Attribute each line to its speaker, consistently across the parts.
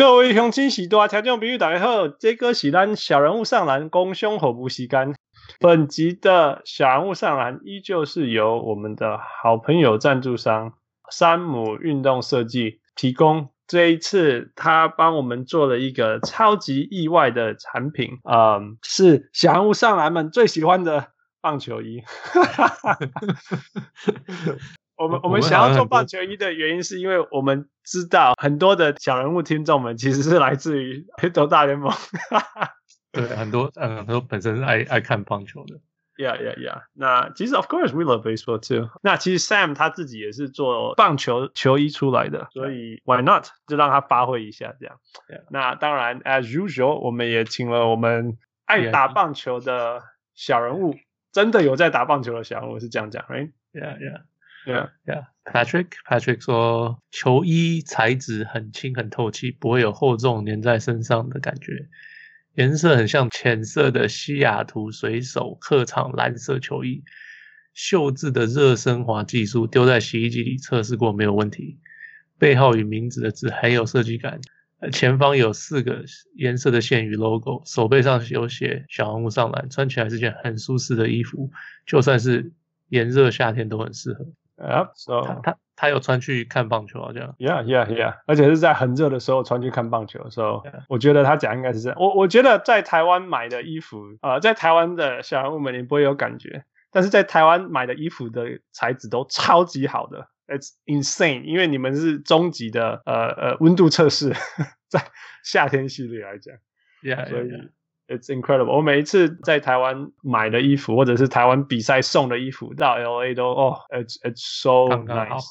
Speaker 1: 各位乡亲喜多听众朋友大家好，这个是咱小人物上篮工商服务时间。本集的小人物上篮依旧是由我们的好朋友赞助商山姆运动设计提供。这一次他帮我们做了一个超级意外的产品，嗯，是小人物上篮们最喜欢的棒球衣。我们我们想要做棒球衣的原因，是因为我们知道很多的小人物听众们其实是来自于黑头大联盟，
Speaker 2: 对，很多嗯很多本身是爱爱看棒球的
Speaker 1: ，Yeah Yeah Yeah。那其实 Of course we love baseball too。那其实 Sam 他自己也是做棒球球衣出来的，所以 Why not 就让他发挥一下这样。那当然 As usual，我们也请了我们爱打棒球的小人物，真的有在打棒球的小人物是这样讲，Right？Yeah
Speaker 2: Yeah。Yeah, yeah. Patrick, Patrick 说，球衣材质很轻很透气，不会有厚重粘在身上的感觉。颜色很像浅色的西雅图水手客场蓝色球衣。秀智的热升华技术，丢在洗衣机里测试过没有问题。背号与名字的字很有设计感。前方有四个颜色的线与 logo，手背上有写小红物上篮，穿起来是件很舒适的衣服，就算是炎热夏天都很适合。
Speaker 1: 啊，so
Speaker 2: 他他他有穿去看棒球啊，这样
Speaker 1: ，Yeah Yeah Yeah，而且是在很热的时候穿去看棒球，so, 我觉得他讲应该是这样。我我觉得在台湾买的衣服，呃，在台湾的小人物们你不会有感觉，但是在台湾买的衣服的材质都超级好的，It's insane，因为你们是终极的呃呃温度测试，在夏天系列来讲
Speaker 2: ，Yeah，所以。Yeah, yeah.
Speaker 1: It's incredible！我每一次在台湾买的衣服，或者是台湾比赛送的衣服，到 LA 都哦，It's It's so nice，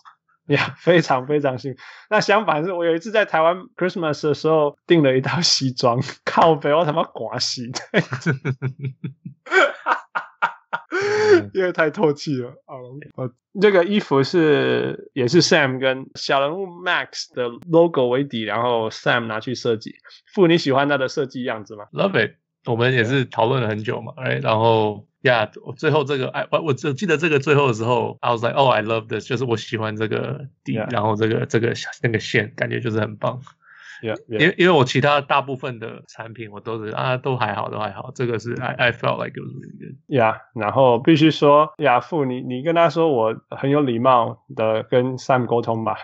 Speaker 1: 呀，非常非常幸。那相反是我有一次在台湾 Christmas 的时候订了一套西装，靠北我他妈刮洗的，因为太透气了啊！我这个衣服是也是 Sam 跟小人物 Max 的 logo 为底，然后 Sam 拿去设计。傅，你喜欢他的设计样子吗
Speaker 2: ？Love it。我们也是讨论了很久嘛，哎，然后呀，最后这个哎，我我只记得这个最后的时候，I was like, oh, I love this，就是我喜欢这个底，yeah. 然后这个这个那个线，感觉就是很棒。
Speaker 1: Yeah, yeah.
Speaker 2: 因为因为我其他大部分的产品我都是啊，都还好，都还好。这个是 I I felt like it was really good.
Speaker 1: Yeah，然后必须说，亚父，你你跟他说我很有礼貌的跟 Sam 沟通吧。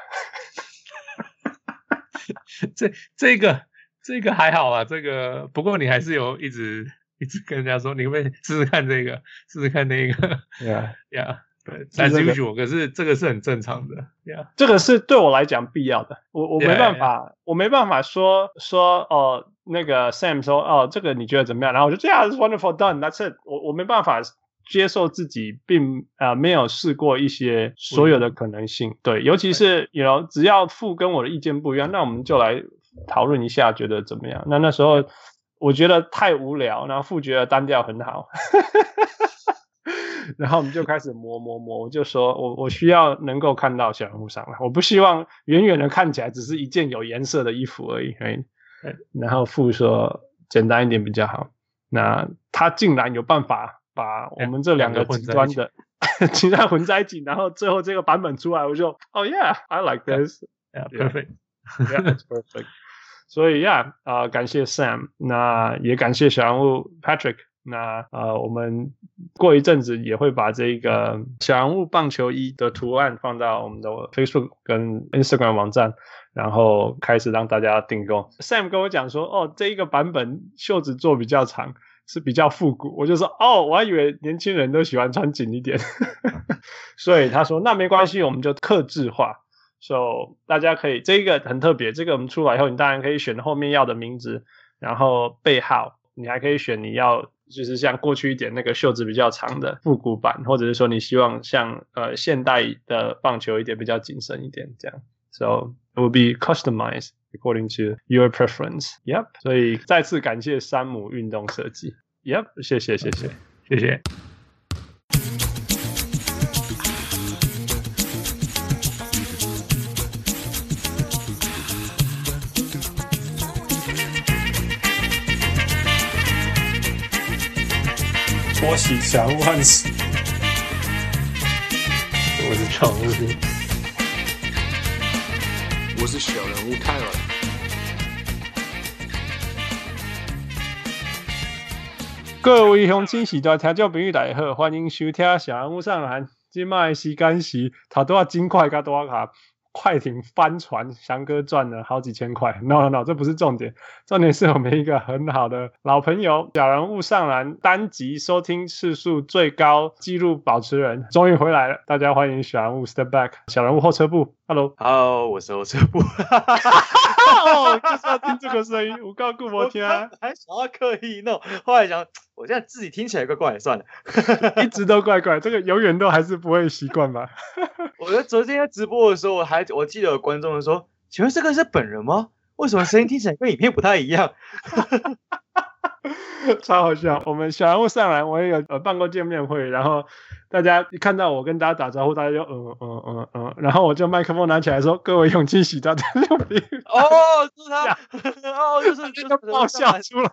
Speaker 2: 这这个。这个还好啊，这个不过你还是有一直一直跟人家说，你可不可以试试看这个，试试看那个
Speaker 1: ，Yeah
Speaker 2: Yeah，对，但是不可是这个是很正常的，Yeah，
Speaker 1: 这个是对我来讲必要的，我我没办法，yeah, yeah. 我没办法说说哦，那个 Sam 说哦，这个你觉得怎么样？然后我就这样 wonderful done，That's it，我我没办法接受自己并啊、呃、没有试过一些所有的可能性，对，尤其是 you know 只要父跟我的意见不一样，那我们就来。讨论一下，觉得怎么样？那那时候我觉得太无聊，然后父觉得单调很好，然后我们就开始磨磨磨。我就说我我需要能够看到小人物上来，我不希望远远的看起来只是一件有颜色的衣服而已。然后父说简单一点比较好。那他竟然有办法把我们这两个极端的其他 混在一起，然后最后这个版本出来，我就哦、oh、yeah，I like this，yeah，perfect，yeah，that's
Speaker 2: yeah,
Speaker 1: perfect。所以呀，啊、感谢 Sam，那也感谢小人物 Patrick，那呃，我们过一阵子也会把这个小人物棒球衣的图案放到我们的 Facebook 跟 Instagram 网站，然后开始让大家订购。Sam 跟我讲说，哦，这一个版本袖子做比较长，是比较复古。我就说，哦，我还以为年轻人都喜欢穿紧一点，所以他说那没关系，我们就克制化。So 大家可以，这个很特别，这个我们出来以后，你当然可以选后面要的名字，然后背号，你还可以选你要就是像过去一点那个袖子比较长的复古版，或者是说你希望像呃现代的棒球一点比较紧身一点这样。So it will be customized according to your preference. Yep. 所以再次感谢山姆运动设计。Yep. 谢谢谢谢谢谢。我喜强万事。
Speaker 2: 我是常务，
Speaker 3: 我是小人物泰文。
Speaker 1: 各位乡亲，时代听众朋友，大家好，欢迎收听《小人物上篮》。今的时间是头都多真快，加多下。快艇翻船，翔哥赚了好几千块。No No No，这不是重点，重点是我们一个很好的老朋友，小人物上篮单集收听次数最高纪录保持人，终于回来了。大家欢迎小人物 Step Back，小人物后撤步。
Speaker 3: Hello，Hello，我是后撤步。
Speaker 1: 哦，就是要听这个声音，我告诉我天啊，
Speaker 3: 还想要刻意弄，后来想，我现在自己听起来怪怪，算了，
Speaker 1: 一直都怪怪，这个永远都还是不会习惯吧。
Speaker 3: 我觉得昨天在直播的时候，我还我记得有观众说，请问这个是本人吗？为什么声音听起来跟影片不太一样？
Speaker 1: 超好笑！我们小人物上来，我也有呃办过见面会，然后大家一看到我跟大家打招呼，大家就嗯嗯嗯嗯，然后我就麦克风拿起来说：“各位勇气喜大家六名。”
Speaker 3: 哦，是他，哦，就是就是
Speaker 1: 爆笑出来，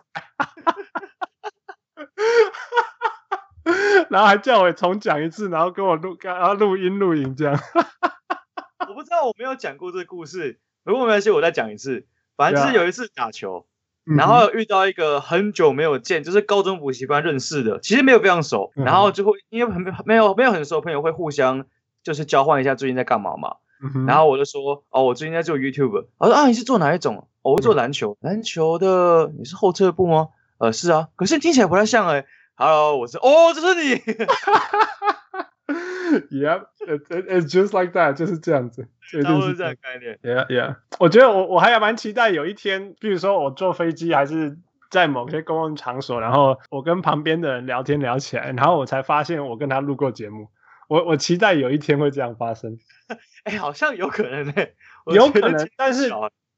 Speaker 1: 然后还叫我重讲一次，然后跟我录，然后录音录影这样。
Speaker 3: 我不知道我没有讲过这个故事，如果没关系，我再讲一次。反正就是有一次打球。然后遇到一个很久没有见，就是高中补习班认识的，其实没有非常熟，然后就会因为很没有没有很熟的朋友会互相就是交换一下最近在干嘛嘛。然后我就说哦，我最近在做 YouTube。我说啊，你是做哪一种？我会做篮球，篮球的。你是后撤步吗？呃，是啊。可是你听起来不太像哎。Hello，我是哦，这是你。
Speaker 1: Yeah, it's it's just like that，就是这样子，
Speaker 3: 差不多这样概念。
Speaker 1: Yeah, yeah。我觉得我我还蛮期待有一天，比如说我坐飞机还是在某些公共场所，然后我跟旁边的人聊天聊起来，然后我才发现我跟他录过节目。我我期待有一天会这样发生。
Speaker 3: 哎，好像有可能
Speaker 1: 有可能。但是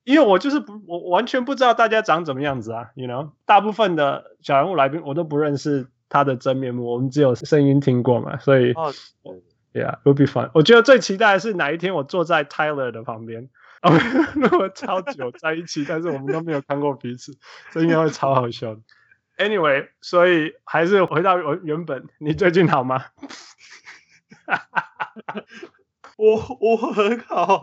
Speaker 1: 因为我就是不，我完全不知道大家长怎么样子啊，you know，大部分的小人物来宾我都不认识。他的真面目，我们只有声音听过嘛，所以、oh,，Yeah，will be fun。我觉得最期待的是哪一天我坐在 Tyler 的旁边，那么超久在一起，但是我们都没有看过彼此，这应该会超好笑的。Anyway，所以还是回到我原本，你最近好吗？
Speaker 3: 我我很好，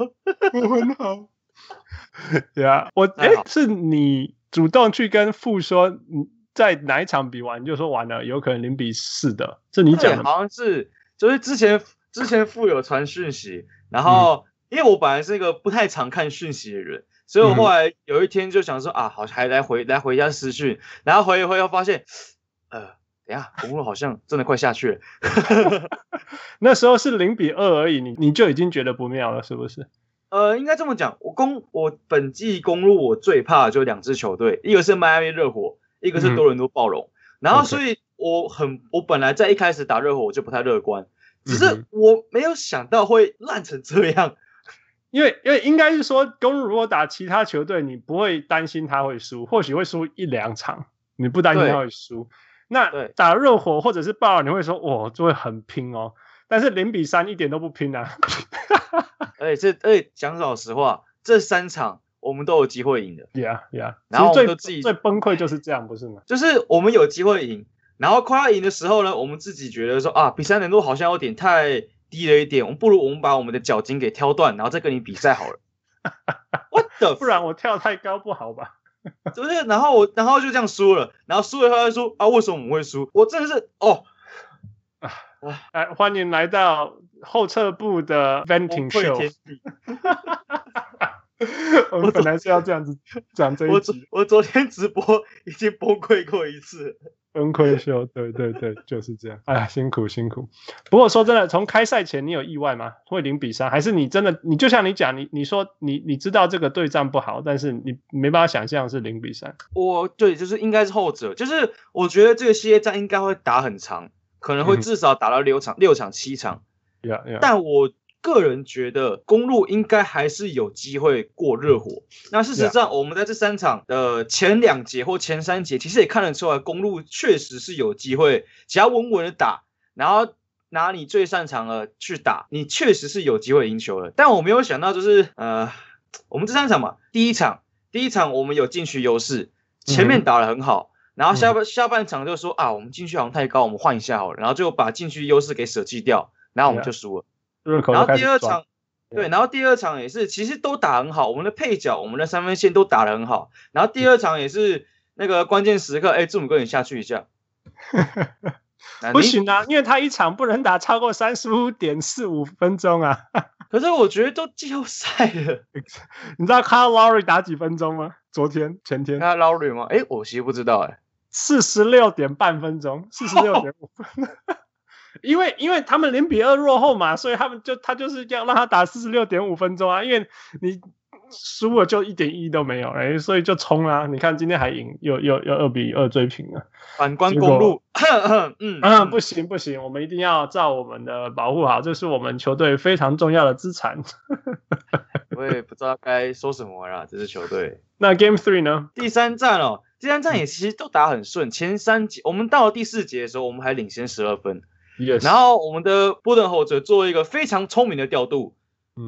Speaker 1: 我很好。Yeah，我哎、欸，是你主动去跟父说你。在哪一场比完就说完了，有可能零比四的，是你讲的？
Speaker 3: 好像是，就是之前之前父有传讯息，然后、嗯、因为我本来是一个不太常看讯息的人，所以我后来有一天就想说、嗯、啊，好还来回来回一下私讯，然后回一回又发现，呃，等下公路好像真的快下去了。
Speaker 1: 那时候是零比二而已，你你就已经觉得不妙了，是不是？
Speaker 3: 呃，应该这么讲，我公我本季公路我最怕的就两支球队，一个是迈阿密热火。一个是多伦多暴龙，嗯，然后所以我很，我本来在一开始打热火我就不太乐观，只是我没有想到会烂成这样，
Speaker 1: 因为因为应该是说，公路如果打其他球队，你不会担心他会输，或许会输一两场，你不担心他会输。那打热火或者是暴龙，你会说哇，就会很拼哦，但是零比三一点都不拼啊，
Speaker 3: 而且这而且讲老实话，这三场。我们都有机会赢的
Speaker 1: ，Yeah Yeah。
Speaker 3: 然后我们都自己
Speaker 1: 最崩溃就是这样，不是吗？
Speaker 3: 就是我们有机会赢，然后快要赢的时候呢，我们自己觉得说啊，比赛难度好像有点太低了一点，我们不如我们把我们的脚筋给挑断，然后再跟你比赛好了。What the？
Speaker 1: 不然我跳太高不好吧？
Speaker 3: 不是，然后我然后就这样输了，然后输了他就说啊，为什么我们会输？我真的是哦
Speaker 1: 啊 来欢迎来到后撤步的 Venting Show。我们本来是要这样子讲这一集
Speaker 3: 我。我昨天直播已经崩溃过一次，
Speaker 1: 崩溃秀，对对对，就是这样。哎呀，辛苦辛苦。不过说真的，从开赛前你有意外吗？会零比三，还是你真的？你就像你讲，你你说你你知道这个对战不好，但是你没办法想象是零比三。
Speaker 3: 我对，就是应该是后者，就是我觉得这个系列战应该会打很长，可能会至少打到六场、嗯、六场、七场。
Speaker 1: Yeah, yeah.
Speaker 3: 但我。个人觉得公路应该还是有机会过热火。那事实上，我们在这三场的前两节或前三节，其实也看得出来，公路确实是有机会，只要稳稳的打，然后拿你最擅长的去打，你确实是有机会赢球的。但我没有想到，就是呃，我们这三场嘛，第一场第一场我们有禁区优势，前面打得很好，然后下半下半场就说啊，我们禁区好像太高，我们换一下好了，然后就把禁区优势给舍弃掉，然后我们就输了。然后第二场，对，然后第二场也是，其实都打很好，我们的配角、我们的三分线都打得很好。然后第二场也是那个关键时刻，哎，字母哥你下去一下，
Speaker 1: 不行啊，因为他一场不能打超过三十五点四五分钟啊。
Speaker 3: 可是我觉得都季后赛了，
Speaker 1: 你知道 Kyle Lowry 打几分钟吗？昨天、前天
Speaker 3: ？Kyle Lowry 吗？哎，我其实不知道哎。
Speaker 1: 四十六点半分钟，四十六点五分。因为因为他们零比二落后嘛，所以他们就他就是要让他打四十六点五分钟啊，因为你。输了就一点意义都没有，哎，所以就冲啊！你看今天还赢，又又又二比二追平了。
Speaker 3: 反观公路，
Speaker 1: 嗯嗯，不行不行，我们一定要照我们的保护好，这是我们球队非常重要的资产。
Speaker 3: 我也不知道该说什么了，这支球队。
Speaker 1: 那 Game Three 呢？
Speaker 3: 第三战哦，第三战也其实都打很顺，前三节我们到了第四节的时候，我们还领先十二分。
Speaker 1: Yes.
Speaker 3: 然后我们的波顿侯泽做一个非常聪明的调度。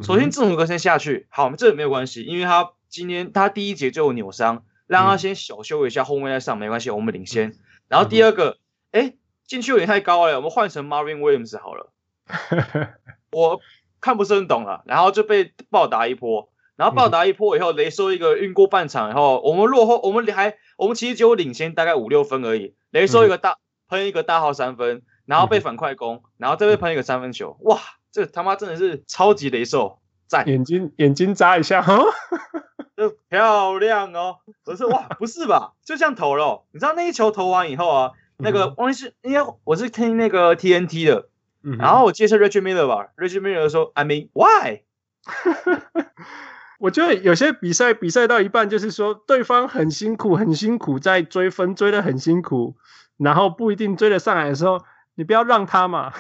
Speaker 3: 首先，字母哥先下去，好，这个没有关系，因为他今天他第一节就有扭伤，让他先小休一下，后面再上没关系，我们领先。然后第二个，哎，进去有点太高了，我们换成 Marvin Williams 好了。我看不是很懂了，然后就被暴打一波，然后暴打一波以后，雷收一个运过半场，然后我们落后，我们还我们其实只有领先大概五六分而已，雷收一个大喷一个大号三分，然后被反快攻，然后再被喷一个三分球，哇！这他妈真的是超级雷兽，赞！
Speaker 1: 眼睛眼睛眨一下，哈，
Speaker 3: 就漂亮哦！不是哇，不是吧？就这样投了。你知道那一球投完以后啊，那个忘记是应该我是听那个 TNT 的，嗯、然后我接受 Reggie Miller 吧，Reggie Miller 说，I mean why？
Speaker 1: 我觉得有些比赛比赛到一半，就是说对方很辛苦很辛苦在追分，追得很辛苦，然后不一定追得上来的时候，你不要让他嘛。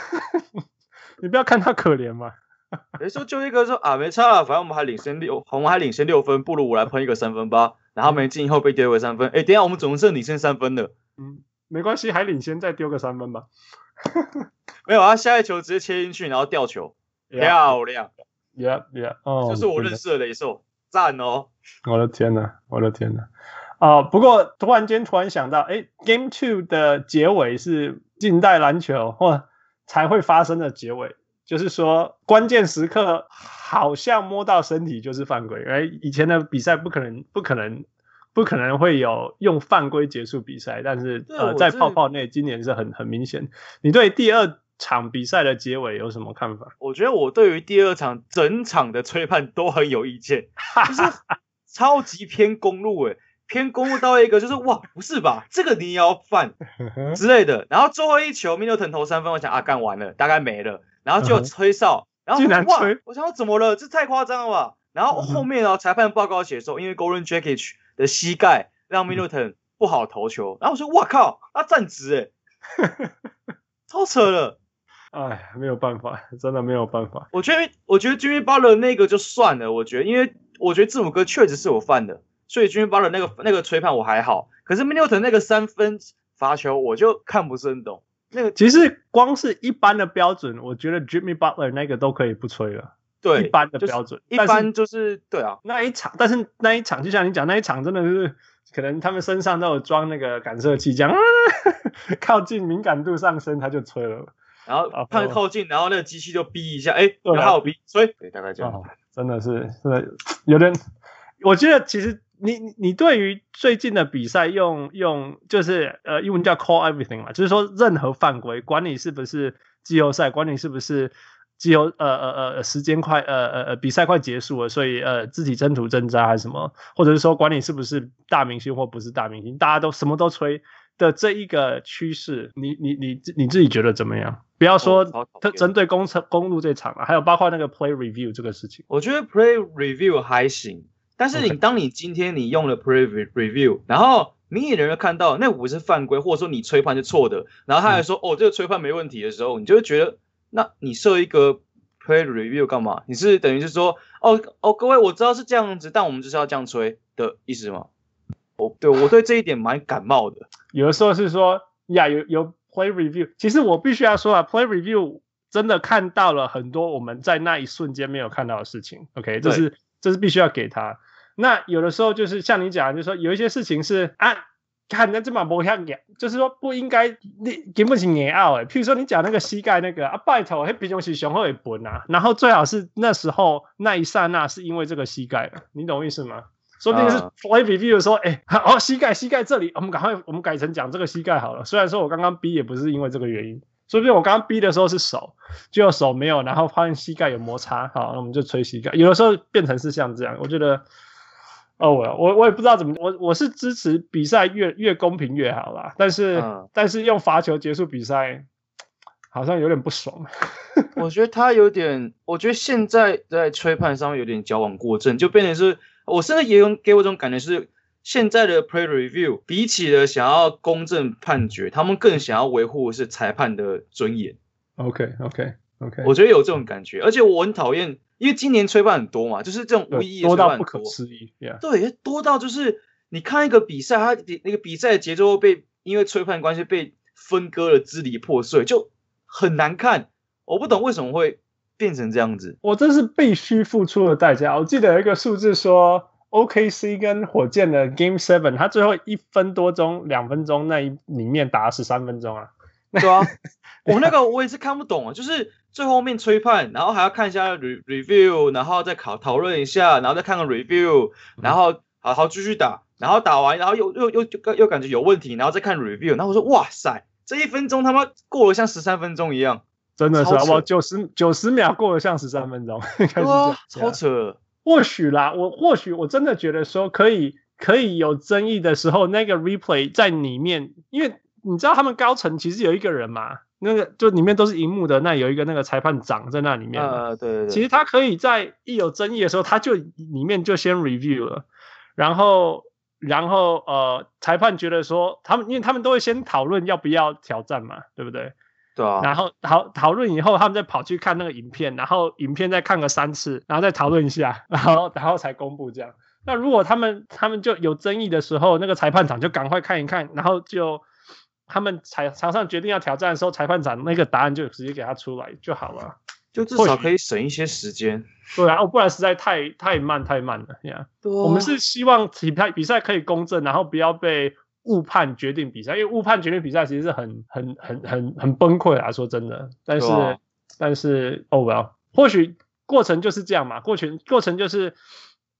Speaker 1: 你不要看他可怜嘛。
Speaker 3: 有时候就一个说啊，没差了，反正我们还领先六，我们还领先六分，不如我来喷一个三分吧。然后没进以后被丢回三分。哎、欸，等一下我们总是领先三分的。
Speaker 1: 嗯，没关系，还领先，再丢个三分吧。
Speaker 3: 没有啊，下一球直接切进去，然后吊球漂亮。
Speaker 1: Yeah, yeah，哦，
Speaker 3: 就是我认识的雷兽，赞哦。
Speaker 1: 我的天呐，我的天呐。啊、呃，不过突然间突然想到，哎，Game Two 的结尾是近代篮球，或。才会发生的结尾，就是说关键时刻好像摸到身体就是犯规，而以前的比赛不可能、不可能、不可能会有用犯规结束比赛，但是呃，在泡泡内今年是很很明显。你对第二场比赛的结尾有什么看法？
Speaker 3: 我觉得我对于第二场整场的吹判都很有意见，就是超级偏公路诶。偏公路到一个就是哇，不是吧？这个你也要犯 之类的。然后最后一球，米牛腾投三分，我想啊，干完了，大概没了。然后就吹哨，然后哇，我想说怎么了？这太夸张了吧？然后后面哦，裁判报告写说，因为 Goran Dragic 的膝盖让米牛腾不好投球。然后我说哇靠，他站直诶，超扯了。
Speaker 1: 哎，没有办法，真的没有办法。
Speaker 3: 我觉得，我觉得 Jimmy Butler 那个就算了。我觉得，因为我觉得字母哥确实是我犯的。所以军包的那个那个吹判我还好，可是 Middleton 那个三分罚球我就看不是很懂。那个
Speaker 1: 其实光是一般的标准，我觉得 Jimmy Butler 那个都可以不吹了。
Speaker 3: 对，
Speaker 1: 一般的标准，
Speaker 3: 一般就是对啊。
Speaker 1: 那一场，但是那一场就像你讲，那一场真的是可能他们身上都有装那个感测器，这样、啊、靠近敏感度上升，他就吹了。
Speaker 3: 然后碰靠近，然后那个机器就逼一下，哎、欸，然后哔吹，对，大概这样。
Speaker 1: 哦、真的是，真的有点，我觉得其实。你你对于最近的比赛用用就是呃英文叫 call everything 嘛，就是说任何犯规，管你是不是季后赛，管你是不是季后呃呃呃时间快呃呃呃比赛快结束了，所以呃自己争图挣扎还是什么，或者是说管你是不是大明星或不是大明星，大家都什么都吹的这一个趋势，你你你你自己觉得怎么样？不要说特针对公车公路这场了，还有包括那个 play review 这个事情，
Speaker 3: 我觉得 play review 还行。但是你当你今天你用了 play review，然后明眼人看到那不是犯规，或者说你吹判是错的，然后他还说、嗯、哦这个吹判没问题的时候，你就会觉得，那你设一个 play review 干嘛？你是等于是说哦哦各位我知道是这样子，但我们就是要这样吹的意思吗？哦对我对这一点蛮感冒的。
Speaker 1: 有的时候是说呀有有 play review，其实我必须要说啊 play review 真的看到了很多我们在那一瞬间没有看到的事情。OK 这是。这是必须要给他。那有的时候就是像你讲，就是说有一些事情是啊，看那这么不像演，就是说不应该你给不起你奥哎。譬如说你讲那个膝盖那个啊，拜托，嘿，比较是雄厚一啊。然后最好是那时候那一刹那是因为这个膝盖了，你懂我意思吗？说不定是 play review 说，哎、欸，哦，膝盖膝盖这里，我们赶快我们改成讲这个膝盖好了。虽然说我刚刚 B 也不是因为这个原因，说不定我刚刚 B 的时候是手，结果手没有，然后发现膝盖有摩擦，好，那我们就吹膝盖。有的时候变成是像这样，我觉得。哦，我我我也不知道怎么，我我是支持比赛越越公平越好啦，但是、嗯、但是用罚球结束比赛，好像有点不爽。
Speaker 3: 我觉得他有点，我觉得现在在吹判上面有点矫枉过正，就变成是，我甚至也有给我一种感觉是，现在的 play review 比起了想要公正判决，他们更想要维护的是裁判的尊严。
Speaker 1: OK OK OK，
Speaker 3: 我觉得有这种感觉，而且我很讨厌。因为今年吹判很多嘛，就是这种无意义的吹判多，
Speaker 1: 多到不可思议。Yeah.
Speaker 3: 对，多到就是你看一个比赛，它那个比赛的节奏被因为吹判关系被分割了支离破碎，就很难看。我不懂为什么会变成这样子。
Speaker 1: 我这是必须付出的代价。我记得有一个数字说，OKC 跟火箭的 Game Seven，它最后一分多钟、两分钟那一里面打十三分钟啊。
Speaker 3: 对啊，我那个我也是看不懂啊，就是。最后面吹判，然后还要看一下 re review，然后再考讨论一下，然后再看个 review，然后好好继续打，然后打完，然后又又又又又感觉有问题，然后再看 review，然后我说哇塞，这一分钟他妈过了像十三分钟一样，
Speaker 1: 真的是我，九十九十秒过了像十三分钟，
Speaker 3: 哇，超扯。
Speaker 1: 或许啦，我或许我真的觉得说可以可以有争议的时候，那个 replay 在里面，因为你知道他们高层其实有一个人嘛。那个就里面都是荧幕的，那有一个那个裁判长在那里面。
Speaker 3: 呃，对对对。
Speaker 1: 其实他可以在一有争议的时候，他就里面就先 review 了，然后然后呃，裁判觉得说他们，因为他们都会先讨论要不要挑战嘛，对不对？
Speaker 3: 对啊。
Speaker 1: 然后讨讨论以后，他们再跑去看那个影片，然后影片再看个三次，然后再讨论一下，然后然后才公布这样。那如果他们他们就有争议的时候，那个裁判长就赶快看一看，然后就。他们裁场上决定要挑战的时候，裁判长那个答案就直接给他出来就好了，
Speaker 3: 就至少可以省一些时间。
Speaker 1: 对啊，不然实在太太慢太慢了呀。Yeah.
Speaker 3: 啊、
Speaker 1: 我们是希望比赛比赛可以公正，然后不要被误判决定比赛，因为误判决定比赛其实是很很很很很崩溃啊，说真的。但是、啊、但是哦，well，或许过程就是这样嘛，过程过程就是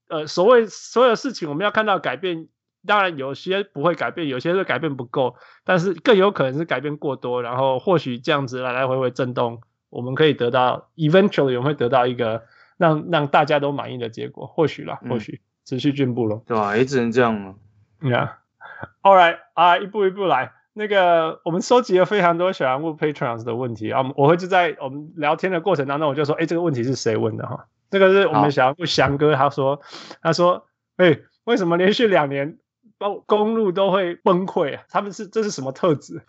Speaker 1: 呃，所谓所有事情我们要看到改变。当然有些不会改变，有些是改变不够，但是更有可能是改变过多，然后或许这样子来来回回震动，我们可以得到 eventually 我们会得到一个让让大家都满意的结果，或许啦，或许持续进步咯，
Speaker 3: 对吧？也只能这样了。
Speaker 1: Yeah，All right 啊，一步一步来。那个我们收集了非常多小人物 Patrons 的问题啊，我会就在我们聊天的过程当中，我就说，哎，这个问题是谁问的哈？这个是我们小人物翔哥，他说，他说，哎，为什么连续两年？公公路都会崩溃啊，他们是这是什么特质？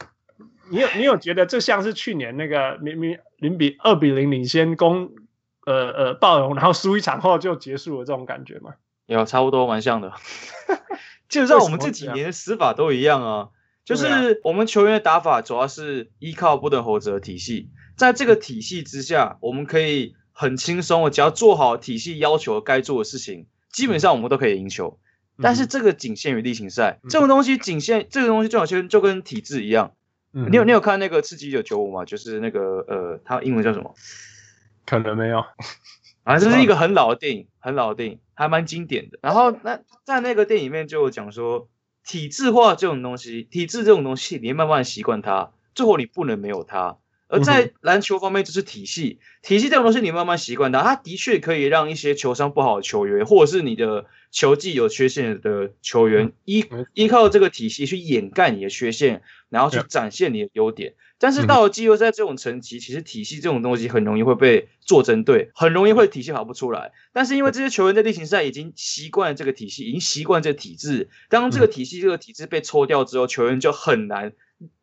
Speaker 1: 你有你有觉得这像是去年那个明明零比二比零领先攻呃呃暴龙，然后输一场后就结束了这种感觉吗？
Speaker 3: 有差不多蛮像的，基本上我们这几年的死法都一样啊，就是我们球员的打法主要是依靠不等猴子的体系，在这个体系之下，我们可以很轻松的，只要做好体系要求该做的事情，基本上我们都可以赢球。但是这个仅限于例行赛，嗯、这种东西仅限这个东西就好像就跟体制一样。嗯、你有你有看那个刺激一九九五吗？就是那个呃，它英文叫什么？
Speaker 1: 可能没有。
Speaker 3: 啊，这是一个很老的电影，很老的电影，还蛮经典的。然后那在那个电影里面就有讲说，体制化这种东西，体制这种东西，你慢慢习惯它，最后你不能没有它。而在篮球方面，就是体系，体系这种东西，你慢慢习惯它，它的确可以让一些球商不好的球员，或者是你的球技有缺陷的球员，依依靠这个体系去掩盖你的缺陷，然后去展现你的优点。但是到了季后赛这种层级，其实体系这种东西很容易会被做针对，很容易会体系跑不出来。但是因为这些球员在例行赛已经习惯了这个体系，已经习惯这个体制，当这个体系这个体制被抽掉之后，球员就很难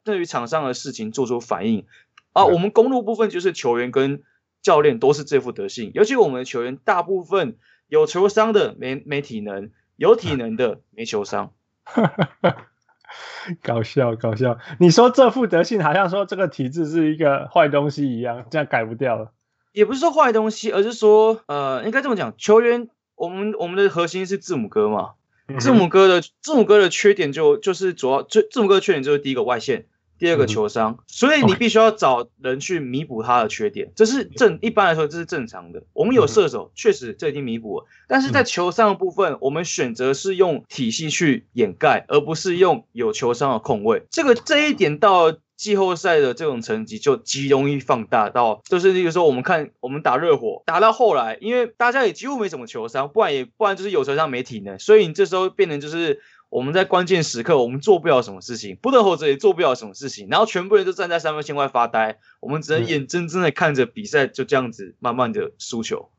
Speaker 3: 对于场上的事情做出反应。啊，我们公路部分就是球员跟教练都是这副德性，尤其我们的球员大部分有球商的没没体能，有体能的没球商。
Speaker 1: 搞笑搞笑，你说这副德性好像说这个体制是一个坏东西一样，这样改不掉了。
Speaker 3: 也不是说坏东西，而是说呃，应该这么讲，球员我们我们的核心是字母哥嘛，字母哥的字母哥的缺点就就是主要，字母哥的缺点就是第一个外线。第二个球商，所以你必须要找人去弥补他的缺点，这是正一般来说这是正常的。我们有射手，确实这已经弥补了，但是在球商的部分，我们选择是用体系去掩盖，而不是用有球商的控卫。这个这一点到季后赛的这种成绩就极容易放大到，就是那个时候我们看我们打热火打到后来，因为大家也几乎没什么球商，不然也不然就是有球商没体能，所以你这时候变成就是。我们在关键时刻，我们做不了什么事情，不得后者也做不了什么事情，然后全部人都站在三分线外发呆，我们只能眼睁睁的看着比赛就这样子慢慢的输球。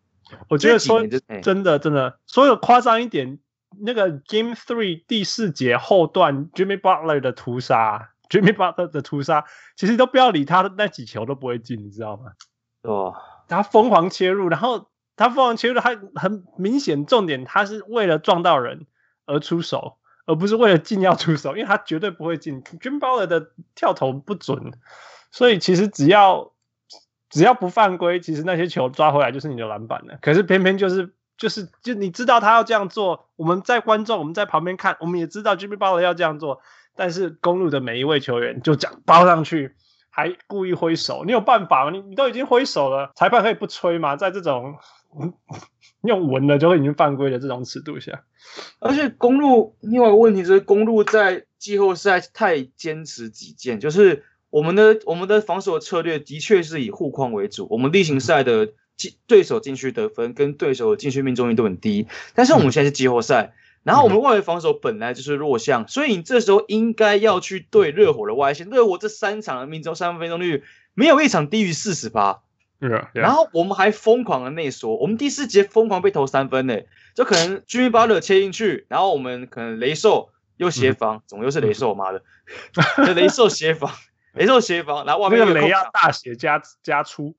Speaker 1: 我觉得说真的真的，说有夸张一点，那个 Game Three 第四节后段 Jimmy Butler 的屠杀，Jimmy Butler 的屠杀，其实都不要理他的那几球都不会进，你知道吗？
Speaker 3: 哦，
Speaker 1: 他疯狂切入，然后他疯狂切入，他很明显重点，他是为了撞到人而出手。而不是为了进要出手，因为他绝对不会进。Jimmy Butler 的跳投不准，所以其实只要只要不犯规，其实那些球抓回来就是你的篮板了。可是偏偏就是就是就你知道他要这样做，我们在观众我们在旁边看，我们也知道 Jimmy Butler 要这样做，但是公路的每一位球员就这样包上去，还故意挥手，你有办法吗？你你都已经挥手了，裁判可以不吹吗？在这种用闻了就会已经犯规的这种尺度下。
Speaker 3: 而且公路另外一个问题就是，公路在季后赛太坚持己见，就是我们的我们的防守策略的确是以护框为主。我们例行赛的进对手禁区得分跟对手的禁区命中率都很低，但是我们现在是季后赛，然后我们外围防守本来就是弱项，所以你这时候应该要去对热火的外线。热火这三场的命中三分命中率没有一场低于四十八。然后我们还疯狂的内缩，我们第四节疯狂被投三分呢，就可能 Jimmy Butler 切进去，然后我们可能雷兽又协防，怎么又是雷兽？我妈的，就雷兽协防，雷兽协防，然后外面
Speaker 1: 雷要大写加加粗，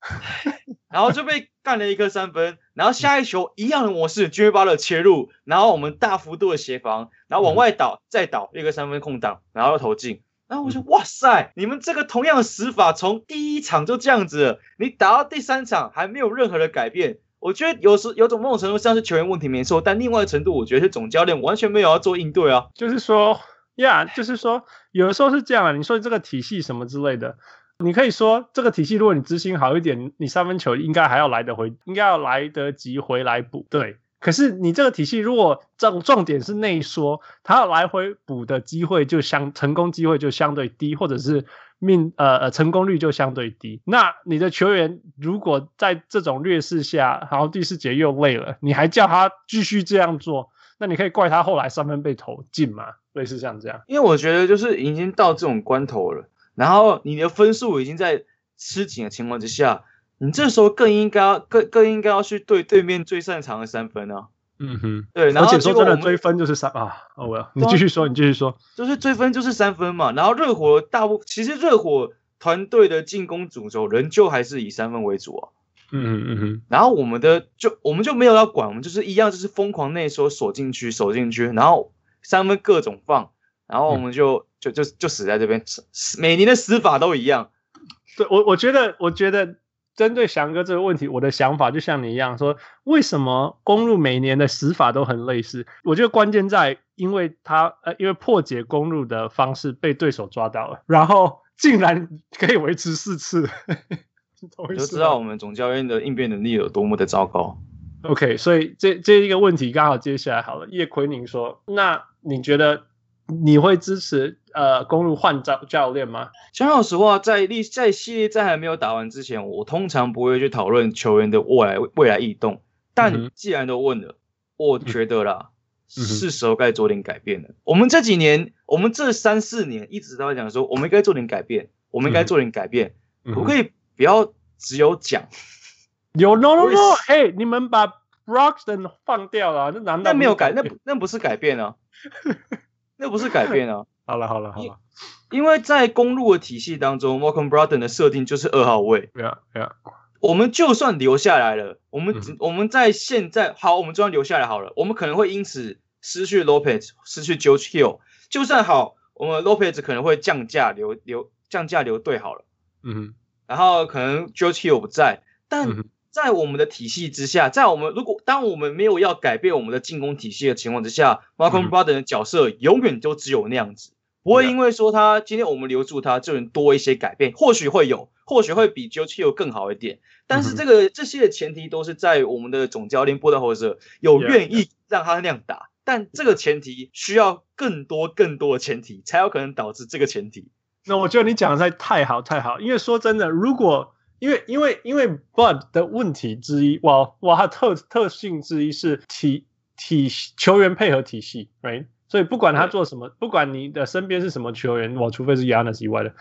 Speaker 3: 然后就被干了一颗三分，然后下一球一样的模式，Jimmy Butler 切入，然后我们大幅度的协防，然后往外倒，再倒一个三分空档，然后又投进。然后我说：“哇塞，你们这个同样的死法，从第一场就这样子了，你打到第三场还没有任何的改变。我觉得有时有种某种程度上是球员问题没错，但另外的程度，我觉得是总教练完全没有要做应对啊。
Speaker 1: 就是说，呀，就是说，有的时候是这样啊。你说这个体系什么之类的，你可以说这个体系，如果你执行好一点，你三分球应该还要来得回，应该要来得及回来补。对。”可是你这个体系，如果重重点是内缩，他要来回补的机会就相成功机会就相对低，或者是命呃呃成功率就相对低。那你的球员如果在这种劣势下，然后第四节又累了，你还叫他继续这样做，那你可以怪他后来三分被投进吗？类似像这样。
Speaker 3: 因为我觉得就是已经到这种关头了，然后你的分数已经在吃紧的情况之下。你这时候更应该要更更应该要去对对面最擅长的三分啊！
Speaker 1: 嗯哼，
Speaker 3: 对，然后
Speaker 1: 而且说真的，追分就是三啊！哦，我要你继续说，你继续说，
Speaker 3: 就是追分就是三分嘛。然后热火大部其实热火团队的进攻主轴仍旧还是以三分为主啊。
Speaker 1: 嗯嗯嗯哼，
Speaker 3: 然后我们的就我们就没有要管，我们就是一样就是疯狂内缩锁禁区锁禁区，然后三分各种放，然后我们就、嗯、就就就死在这边，每年的死法都一样。
Speaker 1: 对我我觉得我觉得。针对翔哥这个问题，我的想法就像你一样，说为什么公路每年的死法都很类似？我觉得关键在，因为他呃，因为破解公路的方式被对手抓到了，然后竟然可以维持四次，
Speaker 3: 就知道我们总教练的应变能力有多么的糟糕。
Speaker 1: OK，所以这这一个问题刚好接下来好了，叶奎宁说，那你觉得？你会支持呃公路换教教练吗？
Speaker 3: 讲老实话，在历在系列赛还没有打完之前，我通常不会去讨论球员的未来未来异动。但既然都问了，嗯、我觉得啦，嗯、是时候该做点改变了。嗯、我们这几年，我们这三四年一直都在讲说，我们应该做点改变，我们应该做点改变。嗯、我可以不要只有讲，
Speaker 1: 有 no no no，嘿，你们把 Broxton 放掉了，那难道
Speaker 3: 那没有改？那那不是改变啊？那不是改变啊！
Speaker 1: 好了好了好了，
Speaker 3: 因为在公路的体系当中，Malcolm Brogdon 的设定就是二号位。我们就算留下来了，我们我们在现在好，我们就算留下来好了，我们可能会因此失去 Lopez，失去 George Hill。就算好，我们 Lopez 可能会降价留留降价留队好了。嗯哼，然后可能 George Hill 不在，但。嗯在我们的体系之下，在我们如果当我们没有要改变我们的进攻体系的情况之下，Malcolm Brogdon 的角色永远都只有那样子。不会因为说他今天我们留住他就能多一些改变，或许会有，或许会比 Hill 更好一点。但是这个、嗯、这些的前提都是在我们的总教练波特侯者有愿意让他那样打.但这个前提需要更多更多的前提，才有可能导致这个前提。
Speaker 1: 那我觉得你讲的太好太好，因为说真的，如果因为因为因为 Bud 的问题之一，哇哇，他特特性之一是体体球员配合体系，right？所以不管他做什么，不管你的身边是什么球员，我除非是 Giannis 以外的，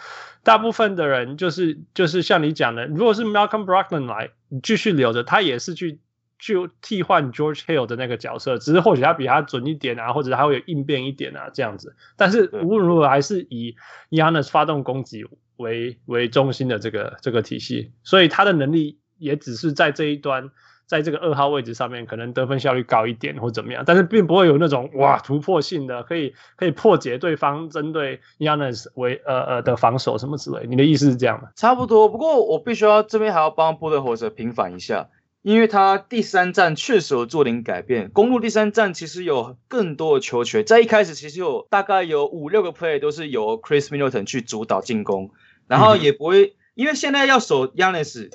Speaker 1: 大部分的人就是就是像你讲的，如果是 Malcolm Brogdon 来继续留着，他也是去去替换 George Hill 的那个角色，只是或许他比他准一点啊，或者他会有应变一点啊这样子。但是无论如何，还是以 Giannis 发动攻击为为中心的这个这个体系，所以他的能力也只是在这一端。在这个二号位置上面，可能得分效率高一点或怎么样，但是并不会有那种哇突破性的，可以可以破解对方针对 Yanis 为呃呃的防守什么之类。你的意思是这样吗？
Speaker 3: 差不多，不过我必须要这边还要帮波特火车平反一下，因为他第三站确实有做点改变。公路第三站其实有更多的球权，在一开始其实有大概有五六个 play 都是由 Chris Middleton 去主导进攻，然后也不会、嗯、因为现在要守 Giannis。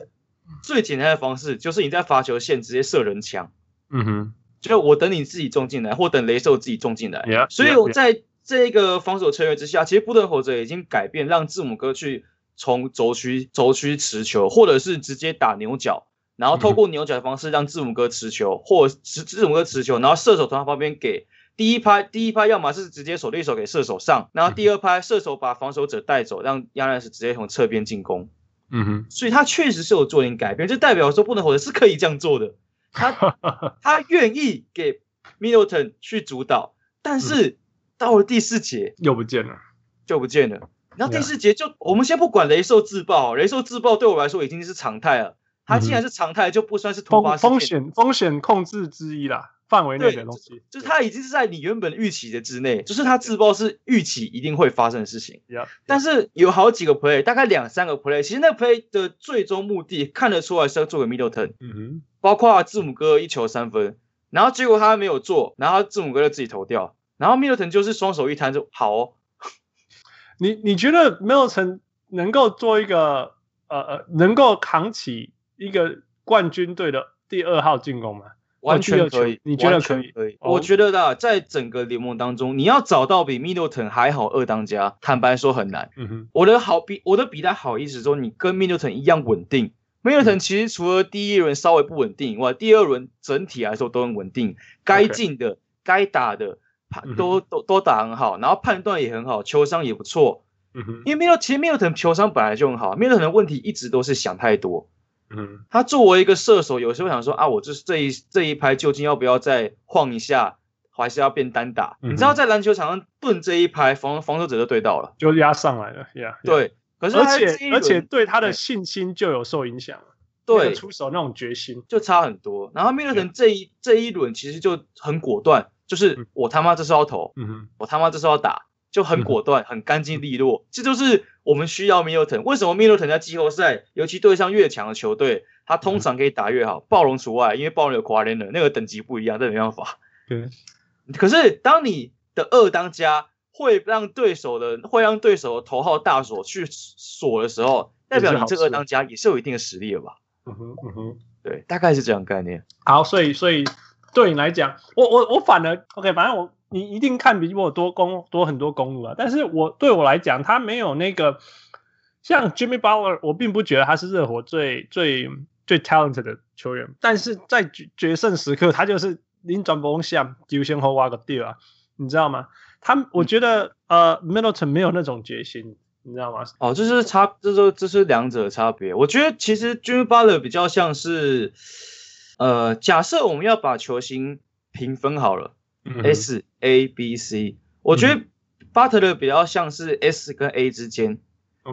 Speaker 3: 最简单的方式就是你在罚球线直接射人墙，
Speaker 1: 嗯哼，
Speaker 3: 就我等你自己中进来，或等雷兽自己中进来。
Speaker 1: Yeah,
Speaker 3: 所以我在这个防守策略之下.其实波特侯泽已经改变，让字母哥去从轴区轴区持球，或者是直接打牛角，然后透过牛角的方式让字母哥持球，嗯、或持字母哥持球，然后射手从他旁边给第一拍，第一拍要么是直接手对手给射手上，然后第二拍射手把防守者带走，让亚兰斯直接从侧边进攻。
Speaker 1: 嗯哼，
Speaker 3: 所以他确实是有做点改变，就代表说波特侯泽是可以这样做的。他 他愿意给 Middleton 去主导，但是到了第四节
Speaker 1: 又不见了，
Speaker 3: 就不见了。然后第四节就我们先不管雷兽自爆，雷兽自爆对我来说已经是常态了。他既然是常态，就不算是突发
Speaker 1: 风险风险控制之一啦。范围内的东西，
Speaker 3: 就是他已经是在你原本预期的之内，就是他自爆是预期一定会发生的事情。
Speaker 1: Yeah, yeah.
Speaker 3: 但是有好几个 play，大概两三个 play，其实那个 play 的最终目的看得出来是要做给 Middleton，
Speaker 1: 嗯哼，
Speaker 3: 包括字母哥一球三分，然后结果他没有做，然后字母哥就自己投掉，然后 Middleton 就是双手一摊就好哦。
Speaker 1: 你你觉得 Middleton 能够做一个呃呃，能够扛起一个冠军队的第二号进攻吗？
Speaker 3: 完全可以，
Speaker 1: 你觉得可以？
Speaker 3: 可以，我觉得的，在整个联盟当中，你要找到比 Middleton 还好二当家，坦白说很难。
Speaker 1: 嗯哼，
Speaker 3: 我的好比我的比他好意思说，你跟 Middleton 一样稳定。Middleton 其实除了第一轮稍微不稳定以外，第二轮整体来说都很稳定，该进的、该打的，都都都打很好，然后判断也很好，球商也不错。
Speaker 1: 嗯哼，
Speaker 3: 因为 Middleton 其实 Middleton 球商本来就很好，Middleton 的问题一直都是想太多。
Speaker 1: 嗯，
Speaker 3: 他作为一个射手，有时候想说啊，我这是这一这一拍究竟要不要再晃一下，还是要变单打？嗯、你知道在篮球场上顿这一拍，防防守者就对到了，
Speaker 1: 就压上来了，yeah, yeah.
Speaker 3: 对。可是
Speaker 1: 而且而且对他的信心就有受影响了，对，出手那种决心
Speaker 3: 就差很多。然后米勒顿这一这一轮其实就很果断，就是我他妈这是要投，我他妈这是要打。就很果断，很干净利落，这就是我们需要 Middleton。为什么 Middleton 在季后赛，尤其对上越强的球队，他通常可以打越好，暴龙除外，因为暴龙有 Kawhi Leonard 那个等级不一样，这没办法。
Speaker 1: 对。
Speaker 3: 可是当你的二当家会让对手的会让对手的头号大锁去锁的时候，代表你这个二当家也是有一定的实力了吧？
Speaker 1: 嗯哼，嗯哼，
Speaker 3: 对，大概是这样概念。
Speaker 1: 好，所以所以对你来讲，我我我反而 OK，反正我。你一定看比我多公多很多公路啊，但是我对我来讲，他没有那个像 Jimmy Butler，我并不觉得他是热火最最最 talented 的球员，但是在决决胜时刻，他就是临转不向就先后挖个地啊，你知道吗？他我觉得、呃 Middleton 没有那种决心，你知道吗？
Speaker 3: 哦，这是差，这是这是两者的差别。我觉得其实 Jimmy Butler 比较像是呃，假设我们要把球星评分好了。S A B C，我觉得巴特勒比较像是 S 跟 A 之间，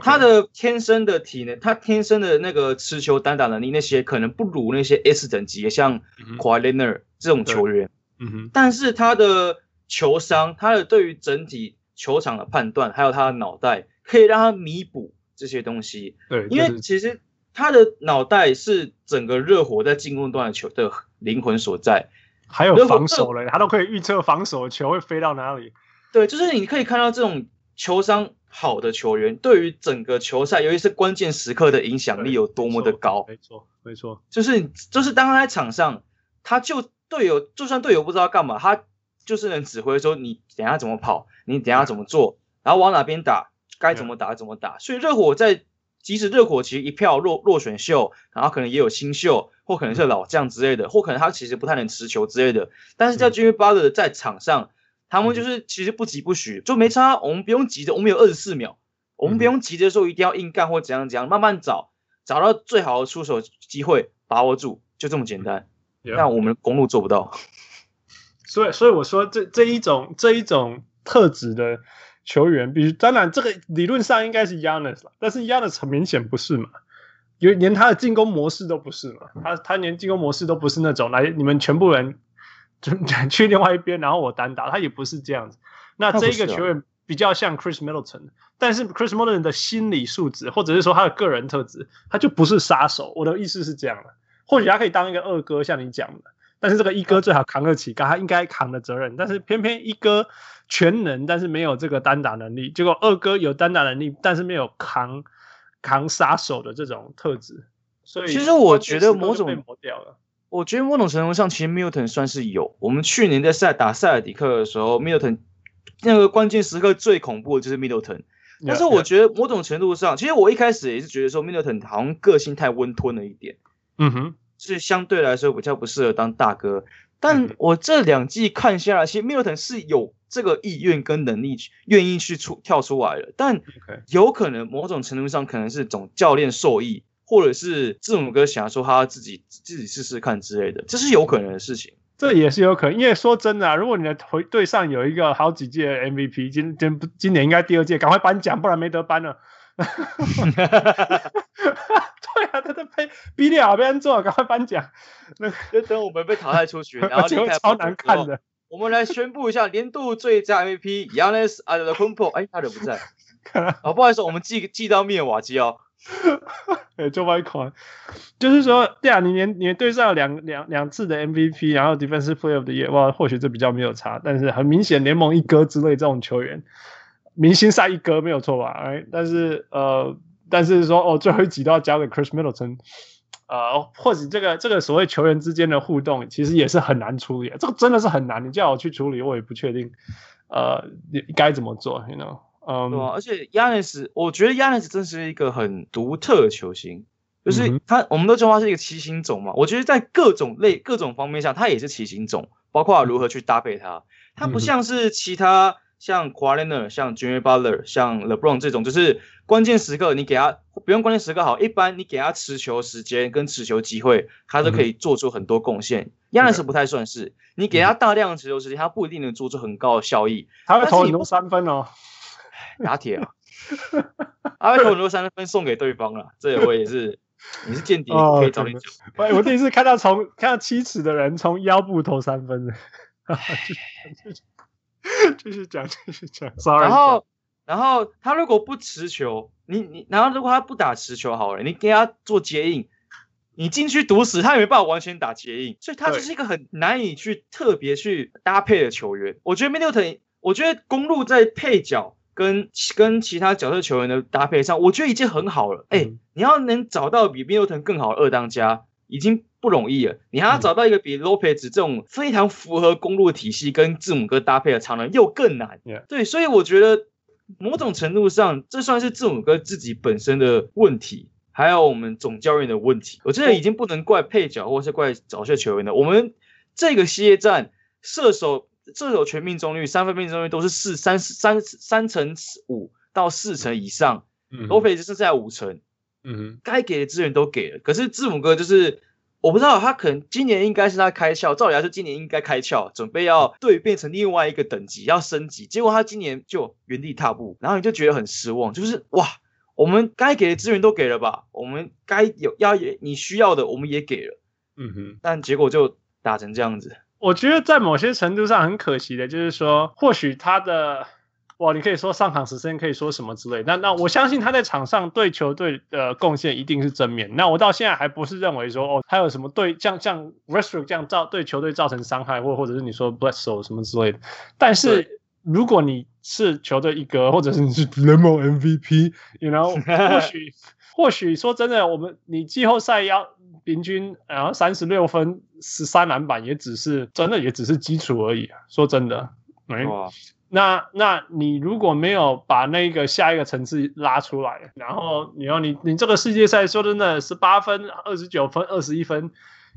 Speaker 3: 他的天生的体能，他天生的那个持球单打能力那些可能不如那些 S 等级，像 Kawhi Leonard 这种球员。
Speaker 1: 嗯哼，
Speaker 3: 但是他的球商，他的对于整体球场的判断，还有他的脑袋，可以让他弥补这些东西。
Speaker 1: 对，
Speaker 3: 因为其实他的脑袋是整个热火在进攻端的球的灵魂所在。
Speaker 1: 还有防守嘞，他都可以预测防守的球会飞到哪里。
Speaker 3: 对，就是你可以看到这种球商好的球员对于整个球赛，尤其是关键时刻的影响力有多么的高。
Speaker 1: 没错，没错，
Speaker 3: 就是就是当他在场上，他就队友就算队友不知道干嘛，他就是能指挥说你等下怎么跑，你等下怎么做，然后往哪边打，该怎么打怎么打。所以热火在即使热火其实一票落落选秀，然后可能也有新秀，或可能是老将之类的，或可能他其实不太能持球之类的，但是在 Jimmy Butler 在场上。他们就是其实不急不徐，就没差。我们不用急着，我们有二十四秒，我们不用急着说一定要硬干或怎样怎样，慢慢找，找到最好的出手机会，把握住，就这么简单。那、yeah. 我们公路做不到。
Speaker 1: 所以，所以我说这这一种这一种特质的球员，比如当然这个理论上应该是 Giannis 了，但是 Giannis 很明显不是嘛，因为连他的进攻模式都不是嘛，他他连进攻模式都不是那种来你们全部人。就 去另外一边，然后我单打，他也不是这样子。那这一个球员比较像 Chris Middleton，但是 Chris Middleton 的心理素质，或者是说他的个人特质，他就不是杀手。我的意思是这样的，或许他可以当一个二哥，像你讲的，但是这个一哥最好扛得起，他应该扛的责任。但是偏偏一哥全能，但是没有这个单打能力，结果二哥有单打能力，但是没有扛扛杀手的这种特质。所以
Speaker 3: 其实我觉得某种被磨掉了。我觉得某种程度上，其实 Middleton 算是有。我们去年在赛打塞尔迪克的时候，Middleton 那个关键时刻最恐怖的就是 Middleton。但是我觉得某种程度上，其实我一开始也是觉得说 Middleton 好像个性太温吞了一点，
Speaker 1: 嗯哼，
Speaker 3: 是相对来说比较不适合当大哥。但我这两季看下来，其实 Middleton 是有这个意愿跟能力，愿意去出跳出来了。但有可能某种程度上，可能是总教练受益。或者是字母哥想要说他自己自己试试看之类的，这是有可能的事情。
Speaker 1: 这也是有可能，因为说真的啊，如果你的回队上有一个好几届 MVP，今今今年应该第二届，赶快颁奖，不然没得颁了。对啊，他在被逼掉，被人做，赶快颁奖。那
Speaker 3: 就等我们被淘汰出去，然后离开
Speaker 1: 超难看的。
Speaker 3: 我们来宣布一下年度最佳 MVP Giannis Antetokounmpo。哎，他人不在。哦，不好意思，我们寄寄到密尔瓦基哦。
Speaker 1: 哎，做外款，就是说，对啊，你连你对上两两两次的 MVP，然后 Defensive Player of the Year，哇，或许这比较没有差，但是很明显，联盟一哥之类这种球员，明星赛一哥没有错吧？哎，但是呃，但是说哦，最后一集都要交给 Chris Middleton，呃，或者这个这个所谓球员之间的互动，其实也是很难处理，这个真的是很难，你叫我去处理，我也不确定，呃，你该怎么做，you know。嗯，
Speaker 3: 对啊，而且 Giannis，我觉得 Giannis 真是一个很独特的球星，就是他，嗯、我们都说他是一个骑行种嘛。我觉得在各种类、各种方面上，他也是骑行种，包括如何去搭配他。他不像是其他像 Kawhi Leonard、像 Jimmy Butler、像 LeBron 这种，就是关键时刻你给他不用关键时刻好，一般你给他持球时间跟持球机会，他都可以做出很多贡献。Giannis 不太算是，你给他大量的持球时间，他不一定能做出很高的效益。
Speaker 1: 他会投很多三分哦。
Speaker 3: 打铁啊！他会投很多三分送给对方了，这我也是，你是间谍，可以找你讲。
Speaker 1: 喂，我第一次看到从看到七尺的人从腰部投三分的，继续讲，继续讲。Sorry。
Speaker 3: 然后，然后他如果不持球，你你，然后如果他不打持球好了，你给他做接应，你进去堵死他也没办法完全打接应，所以他就是一个很难以去特别去搭配的球员。我觉得 Middleton，我觉得公路在配角。跟跟其他角色球员的搭配上，我觉得已经很好了。哎、嗯，你要能找到比 Middleton 更好的二当家，已经不容易了。你还要找到一个比 Lopez 这种非常符合公路体系跟字母哥搭配的长人，又更
Speaker 1: 难。
Speaker 3: 对，所以我觉得某种程度上，这算是字母哥自己本身的问题，还有我们总教练的问题。我觉得已经不能怪配角，或是怪找些球员了。我们这个系列战射手。射手全命中率、三分命中率都是四三三三成五到四成以上，罗佩兹是在五成，
Speaker 1: 嗯哼，
Speaker 3: 该给的资源都给了。可是字母哥就是我不知道，他可能今年应该是他开窍，照理来说今年应该开窍，准备要对变成另外一个等级，要升级，结果他今年就原地踏步，然后你就觉得很失望，就是哇，我们该给的资源都给了吧，我们该有要也你需要的我们也给了，
Speaker 1: 嗯哼，
Speaker 3: 但结果就打成这样子。
Speaker 1: 我觉得在某些程度上很可惜的，就是说，或许他的，哇，你可以说上场时间，可以说什么之类。那那我相信他在场上对球队的贡献一定是正面。那我到现在还不是认为说，哦，他有什么对像像 Westbrook 这样造对球队造成伤害，或或者是你说 Bledsoe 什么之类的。但是如果你是球队一哥，或者是你是联盟 MVP，you know，或许 或许说真的，我们你季后赛要平均然后三十六分、十三篮板，也只是真的也只是基础而已。说真的，哎。那那你如果没有把那个下一个层次拉出来，然后你要你你这个世界赛说真的十八分、二十九分、二十一分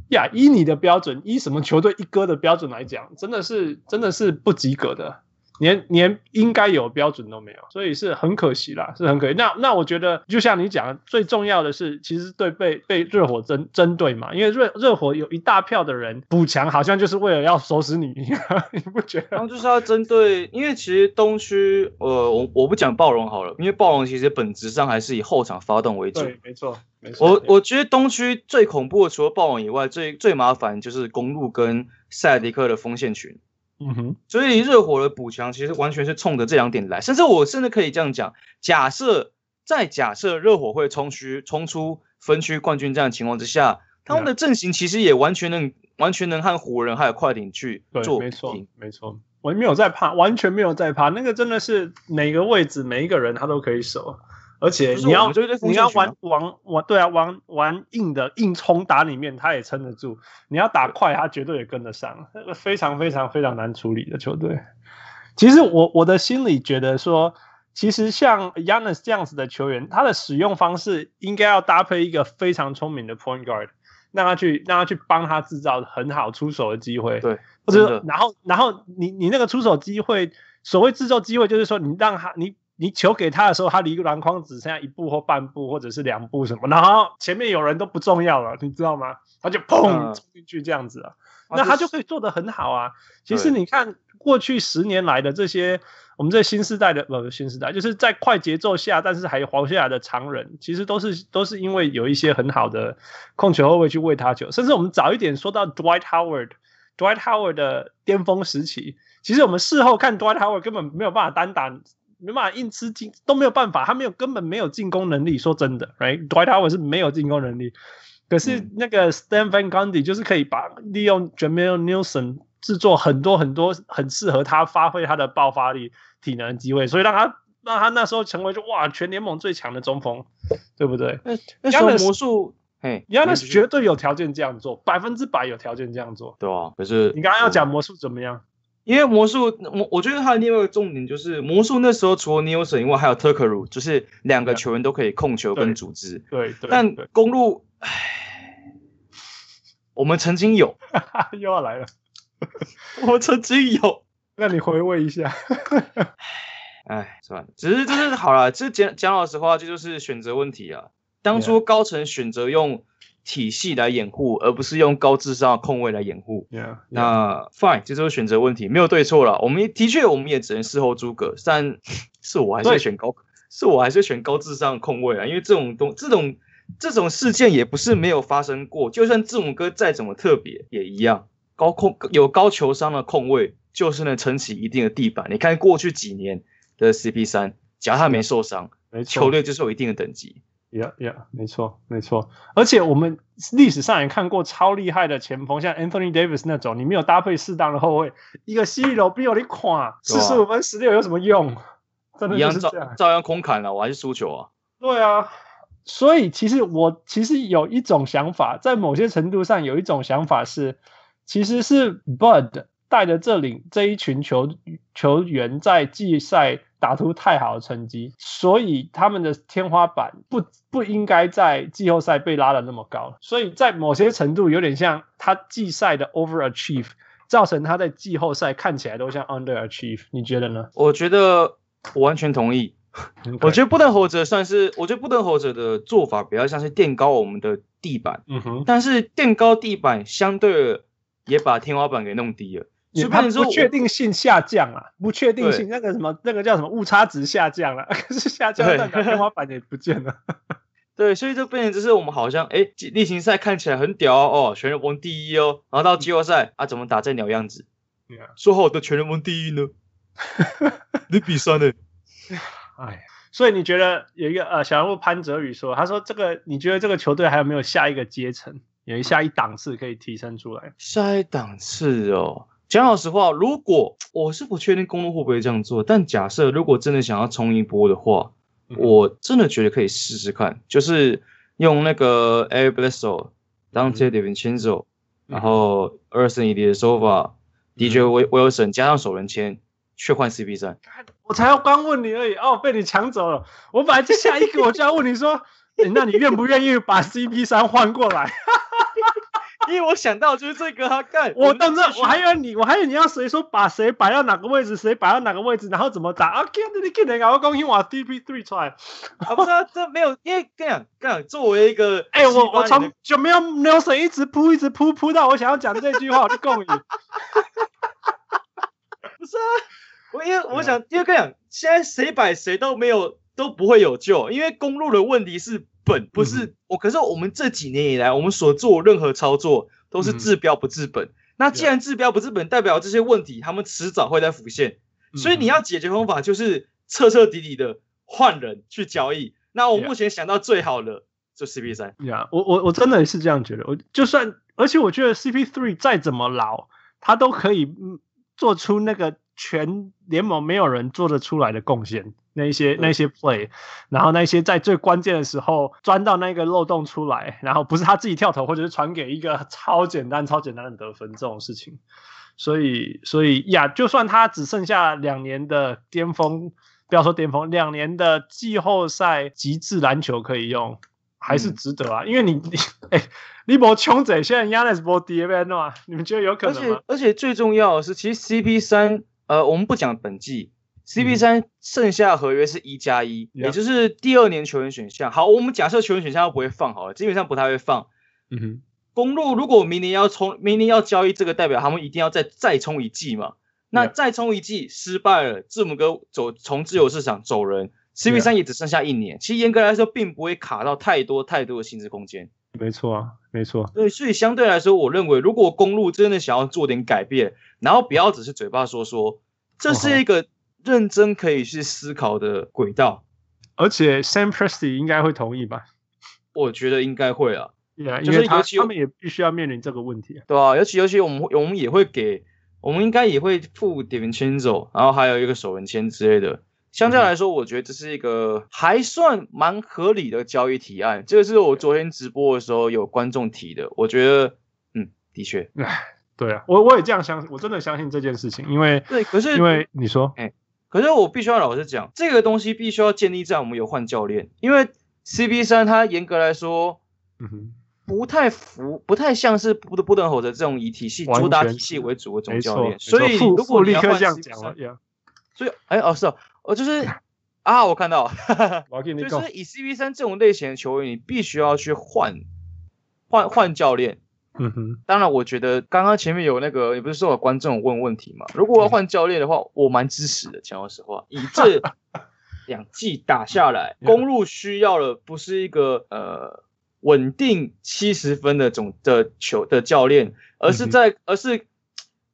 Speaker 1: 呀，以你的标准，以什么球队一哥的标准来讲，真的是真的是不及格的。连连应该有标准都没有，所以是很可惜啦，是很可惜。那那我觉得，就像你讲，最重要的是，其实对被被热火针针对嘛，因为热热火有一大票的人补强，好像就是为了要收拾你，你不觉得？
Speaker 3: 然后就是要针对，因为其实东区，呃，我我不讲暴龙好了，因为暴龙其实本质上还是以后场发动为主。
Speaker 1: 对，没错，没错。
Speaker 3: 我我觉得东区最恐怖的，除了暴龙以外，最最麻烦就是公路跟塞迪克的锋线群。
Speaker 1: 嗯哼，
Speaker 3: 所以热火的补强其实完全是冲着这两点来，甚至我甚至可以这样讲：假设在假设热火会冲虚冲出分区冠军这样的情况之下，他们的阵型其实也完全能完全能和湖人还有快艇去做。
Speaker 1: 没错，没错，我没有在怕，完全没有在怕，那个真的是每个位置每一个人他都可以守。而且你要你要玩玩玩对啊，玩玩硬的硬冲打里面，他也撑得住。你要打快，他绝对也跟得上。那个非常非常非常难处理的球队。其实我我的心里觉得说，其实像 Giannis 这样子的球员，他的使用方式应该要搭配一个非常聪明的 Point Guard，让他去让他去帮他制造很好出手的机会。
Speaker 3: 对，
Speaker 1: 或者然后然后你你那个出手机会，所谓制造机会，就是说你让他你。你球给他的时候，他离篮筐只剩下一步或半步，或者是两步什么，然后前面有人都不重要了，你知道吗？他就砰冲进去这样子啊，那他就可以做得很好啊。其实你看过去十年来的这些，我们这新时代的不新时代，就是在快节奏下，但是还活下来的常人，其实都是都是因为有一些很好的控球后卫去喂他球，甚至我们早一点说到 Dwight Howard，Dwight Howard 的巅峰时期，其实我们事后看 Dwight Howard 根本没有办法单打。没办法硬吃进都没有办法，他没有根本没有进攻能力。说真的，right？Dwight Howard 是没有进攻能力，可是那个 Stan Van Gundy 就是可以把利用 Jameer Nelson 制作很多很多很适合他发挥他的爆发力、体能机会，所以让他让他那时候成为就哇全联盟最强的中锋，对不对？
Speaker 3: 那那时候魔术，嘿
Speaker 1: ，Giannis 绝对有条件这样做，百分之百有条件这样做。
Speaker 3: 对啊，可是
Speaker 1: 你刚刚要讲魔术怎么样？
Speaker 3: 因为魔术，我我觉得他的另外一个重点就是魔术那时候除了 Nelson 以外，还有 Tucker，就是两个球员都可以控球跟组织。
Speaker 1: 对对。
Speaker 3: 但公路，唉，我们曾经有，
Speaker 1: 又要来了。
Speaker 3: 我曾经有，
Speaker 1: 那你回味一下。
Speaker 3: 唉，算了，只是就是好了，这讲讲老实话，这就是选择问题啊。当初高层选择用。体系来掩护，而不是用高智商的控卫来掩护。
Speaker 1: Yeah, yeah.
Speaker 3: 那 fine，这就是选择问题，没有对错了。我们的确，我们也只能事后诸葛。但是我还是会选高，是我还是选高智商的控卫啊，因为这种东，这种这种事件也不是没有发生过。就算字母哥再怎么特别，也一样，高控有高球商的控卫，就是能撑起一定的地板。你看过去几年的 CP 三，只要他没受伤，球队就是有一定的等级。
Speaker 1: Yeah, yeah，没错，没错。而且我们历史上也看过超厉害的前锋，像 Anthony Davis 那种，你没有搭配适当的后卫，一个西楼比你垮，四十五分十六有什么用？真的就是这样，
Speaker 3: 样照，照样空砍了，我还是输球啊。
Speaker 1: 对啊，所以其实我其实有一种想法，在某些程度上有一种想法是，其实是 Bud 带着这领这一群球球员在季赛。打出太好的成绩，所以他们的天花板不不应该在季后赛被拉的那么高，所以在某些程度有点像他季赛的 overachieve，造成他在季后赛看起来都像 underachieve。你觉得呢？
Speaker 3: 我觉得我完全同意。我觉得布登侯泽算是，我觉得布登侯泽的做法比较像是垫高我们的地板，嗯哼，但是垫高地板相对也把天花板给弄低了。
Speaker 1: 你他不确定性下降啊，不确定性那个什么，那个叫什么误差值下降了，可是下降代表天花板也不见了。
Speaker 3: 对，所以这变成就是我们好像哎，例行赛看起来很屌哦，全联盟第一哦，然后到季后赛啊，怎么打这鸟样子？说好的全联盟第一呢？你比赛呢？
Speaker 1: 哎，所以你觉得有一个呃，小人物潘哲宇说，他说这个你觉得这个球队还有没有下一个阶层，有一下一档次可以提升出来？
Speaker 3: 下一档次哦。讲老实话，如果我是不确定公路会不会这样做，但假设如果真的想要冲一波的话，嗯、我真的觉得可以试试看，就是用那个 Eric Bledsoe、Donte DiVincenzo，然后 Ersan Ilyasova、DJ Wilson 加上首轮签，去换 CP 三。
Speaker 1: 我才要刚问你而已，哦，被你抢走了。我本来就下一个我就要问你说，欸、那你愿不愿意把 CP 三换过来？
Speaker 3: 因为我想到就是这个啊，干！
Speaker 1: 我当时我还以为你，我还以为你要谁说把谁摆到哪个位置，谁摆到哪个位置，然后怎么打啊？给你给你，我刚听完 CP3 出来，
Speaker 3: 啊不是啊，这没有，因为这样这样作为一个，
Speaker 1: 哎、欸，我我从就没有 Nelson 一直扑一直扑扑到我想要讲这句话，我就共赢。
Speaker 3: 不是啊，我因为我想，因为这样，现在谁摆谁都没有都不会有救，因为公路的问题是。本不是我，可是我们这几年以来，我们所做任何操作都是治标不治本。嗯、那既然治标不治本，代表这些问题他们迟早会再浮现。嗯、所以你要解决方法就是彻彻底底的换人去交易。那我目前想到最好的就 CP 三。
Speaker 1: 呀、yeah，我我我真的是这样觉得。我就算，而且我觉得 CP three 再怎么老，他都可以做出那个全联盟没有人做得出来的贡献。那些那些 play，然后那些在最关键的时候钻到那个漏洞出来，然后不是他自己跳投，或者是传给一个超简单超简单的得分这种事情，所以所以呀，就算他只剩下两年的巅峰，不要说巅峰，两年的季后赛极致篮球可以用，还是值得啊，嗯、因为你你 哎，你博穷嘴，现在 Giannis 没跌呗，那你们觉得有可能吗？
Speaker 3: 而且而且最重要的是，其实 CP 三，呃，我们不讲本季。CP 三剩下合约是一加一，也就是第二年球员选项。好，我们假设球员选项都不会放好了，基本上不太会放。嗯哼，公路如果明年要冲，明年要交易这个代表，他们一定要再再冲一季嘛？那再冲一季失败了，字母哥走从自由市场走人，CP 三也只剩下一年。其实严格来说，并不会卡到太多太多的薪资空间。
Speaker 1: 没错啊，没错。
Speaker 3: 对，所以相对来说，我认为如果公路真的想要做点改变，然后不要只是嘴巴说说，这是一个。认真可以去思考的轨道，
Speaker 1: 而且 Sam Presti 应该会同意吧？
Speaker 3: 我觉得应该会啊
Speaker 1: ，yeah, 就是尤其他们也必须要面临这个问题，
Speaker 3: 对啊，尤其尤其我们我们也会给，我们应该也会付 DiVincenzo，然后还有一个首轮签之类的。相对来说，我觉得这是一个还算蛮合理的交易提案。这个是我昨天直播的时候有观众提的，我觉得，嗯，的确，
Speaker 1: 对啊，我我也这样相信，我真的相信这件事情，因为
Speaker 3: 对，可是
Speaker 1: 因为你说，
Speaker 3: 哎。可是我必须要老实讲，这个东西必须要建立在我们有换教练，因为 CB 三他严格来说，嗯哼，不太符，不太像是布布登霍的这种以体系主打体系为主的总教练，所以如果你要换 CP3，所以哎哦是哦，我就是 啊我看到，就是以 CB 三这种类型的球员，你必须要去换换换教练。嗯哼，当然，我觉得刚刚前面有那个，也不是说有观众问问题嘛。如果要换教练的话，我蛮支持的。讲老实话，以这 两季打下来，公路需要的不是一个呃稳定七十分的总的球的教练，而是在，而是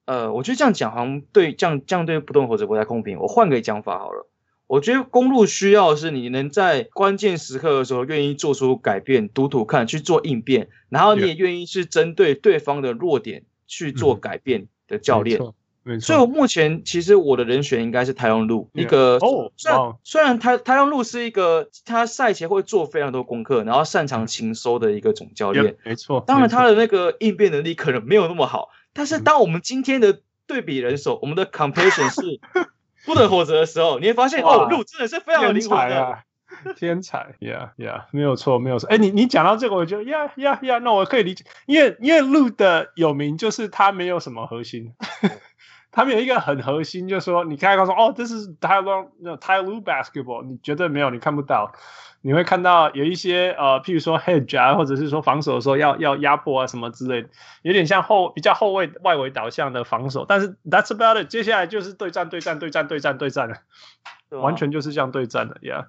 Speaker 3: 呃，我觉得这样讲好像对这样这样对不动猴子不太公平。我换个讲法好了。我觉得公路需要的是你能在关键时刻的时候愿意做出改变，赌赌看去做应变，然后你也愿意去针对对方的弱点去做改变的教
Speaker 1: 练。
Speaker 3: 所以我目前其实我的人选应该是泰隆路，一个哦，虽然虽然泰泰隆路是一个他赛前会做非常多功课，然后擅长情收的一个总教练。
Speaker 1: 没错，
Speaker 3: 当然他的那个应变能力可能没有那么好，但是当我们今天的对比人手，我们的 comparison 是。不能活着的时候，你会发现哦，路真的是非常有灵魂的，啊、
Speaker 1: 天才呀呀，没有错，没有错。哎，你你讲到这个，我觉得呀呀呀，那我可以理解，因为因为鹿的有名就是他没有什么核心，他们有一个很核心，就是说你看到说哦，这是 Tyler Tyler basketball，你绝对没有，你看不到。你会看到有一些呃，譬如说 hedge 啊，或者是说防守的时候要要压迫啊什么之类的，有点像后比较后卫外围导向的防守。但是 that's about it，接下来就是对战对战对战对战对战了，啊、完全就是这样对战的呀。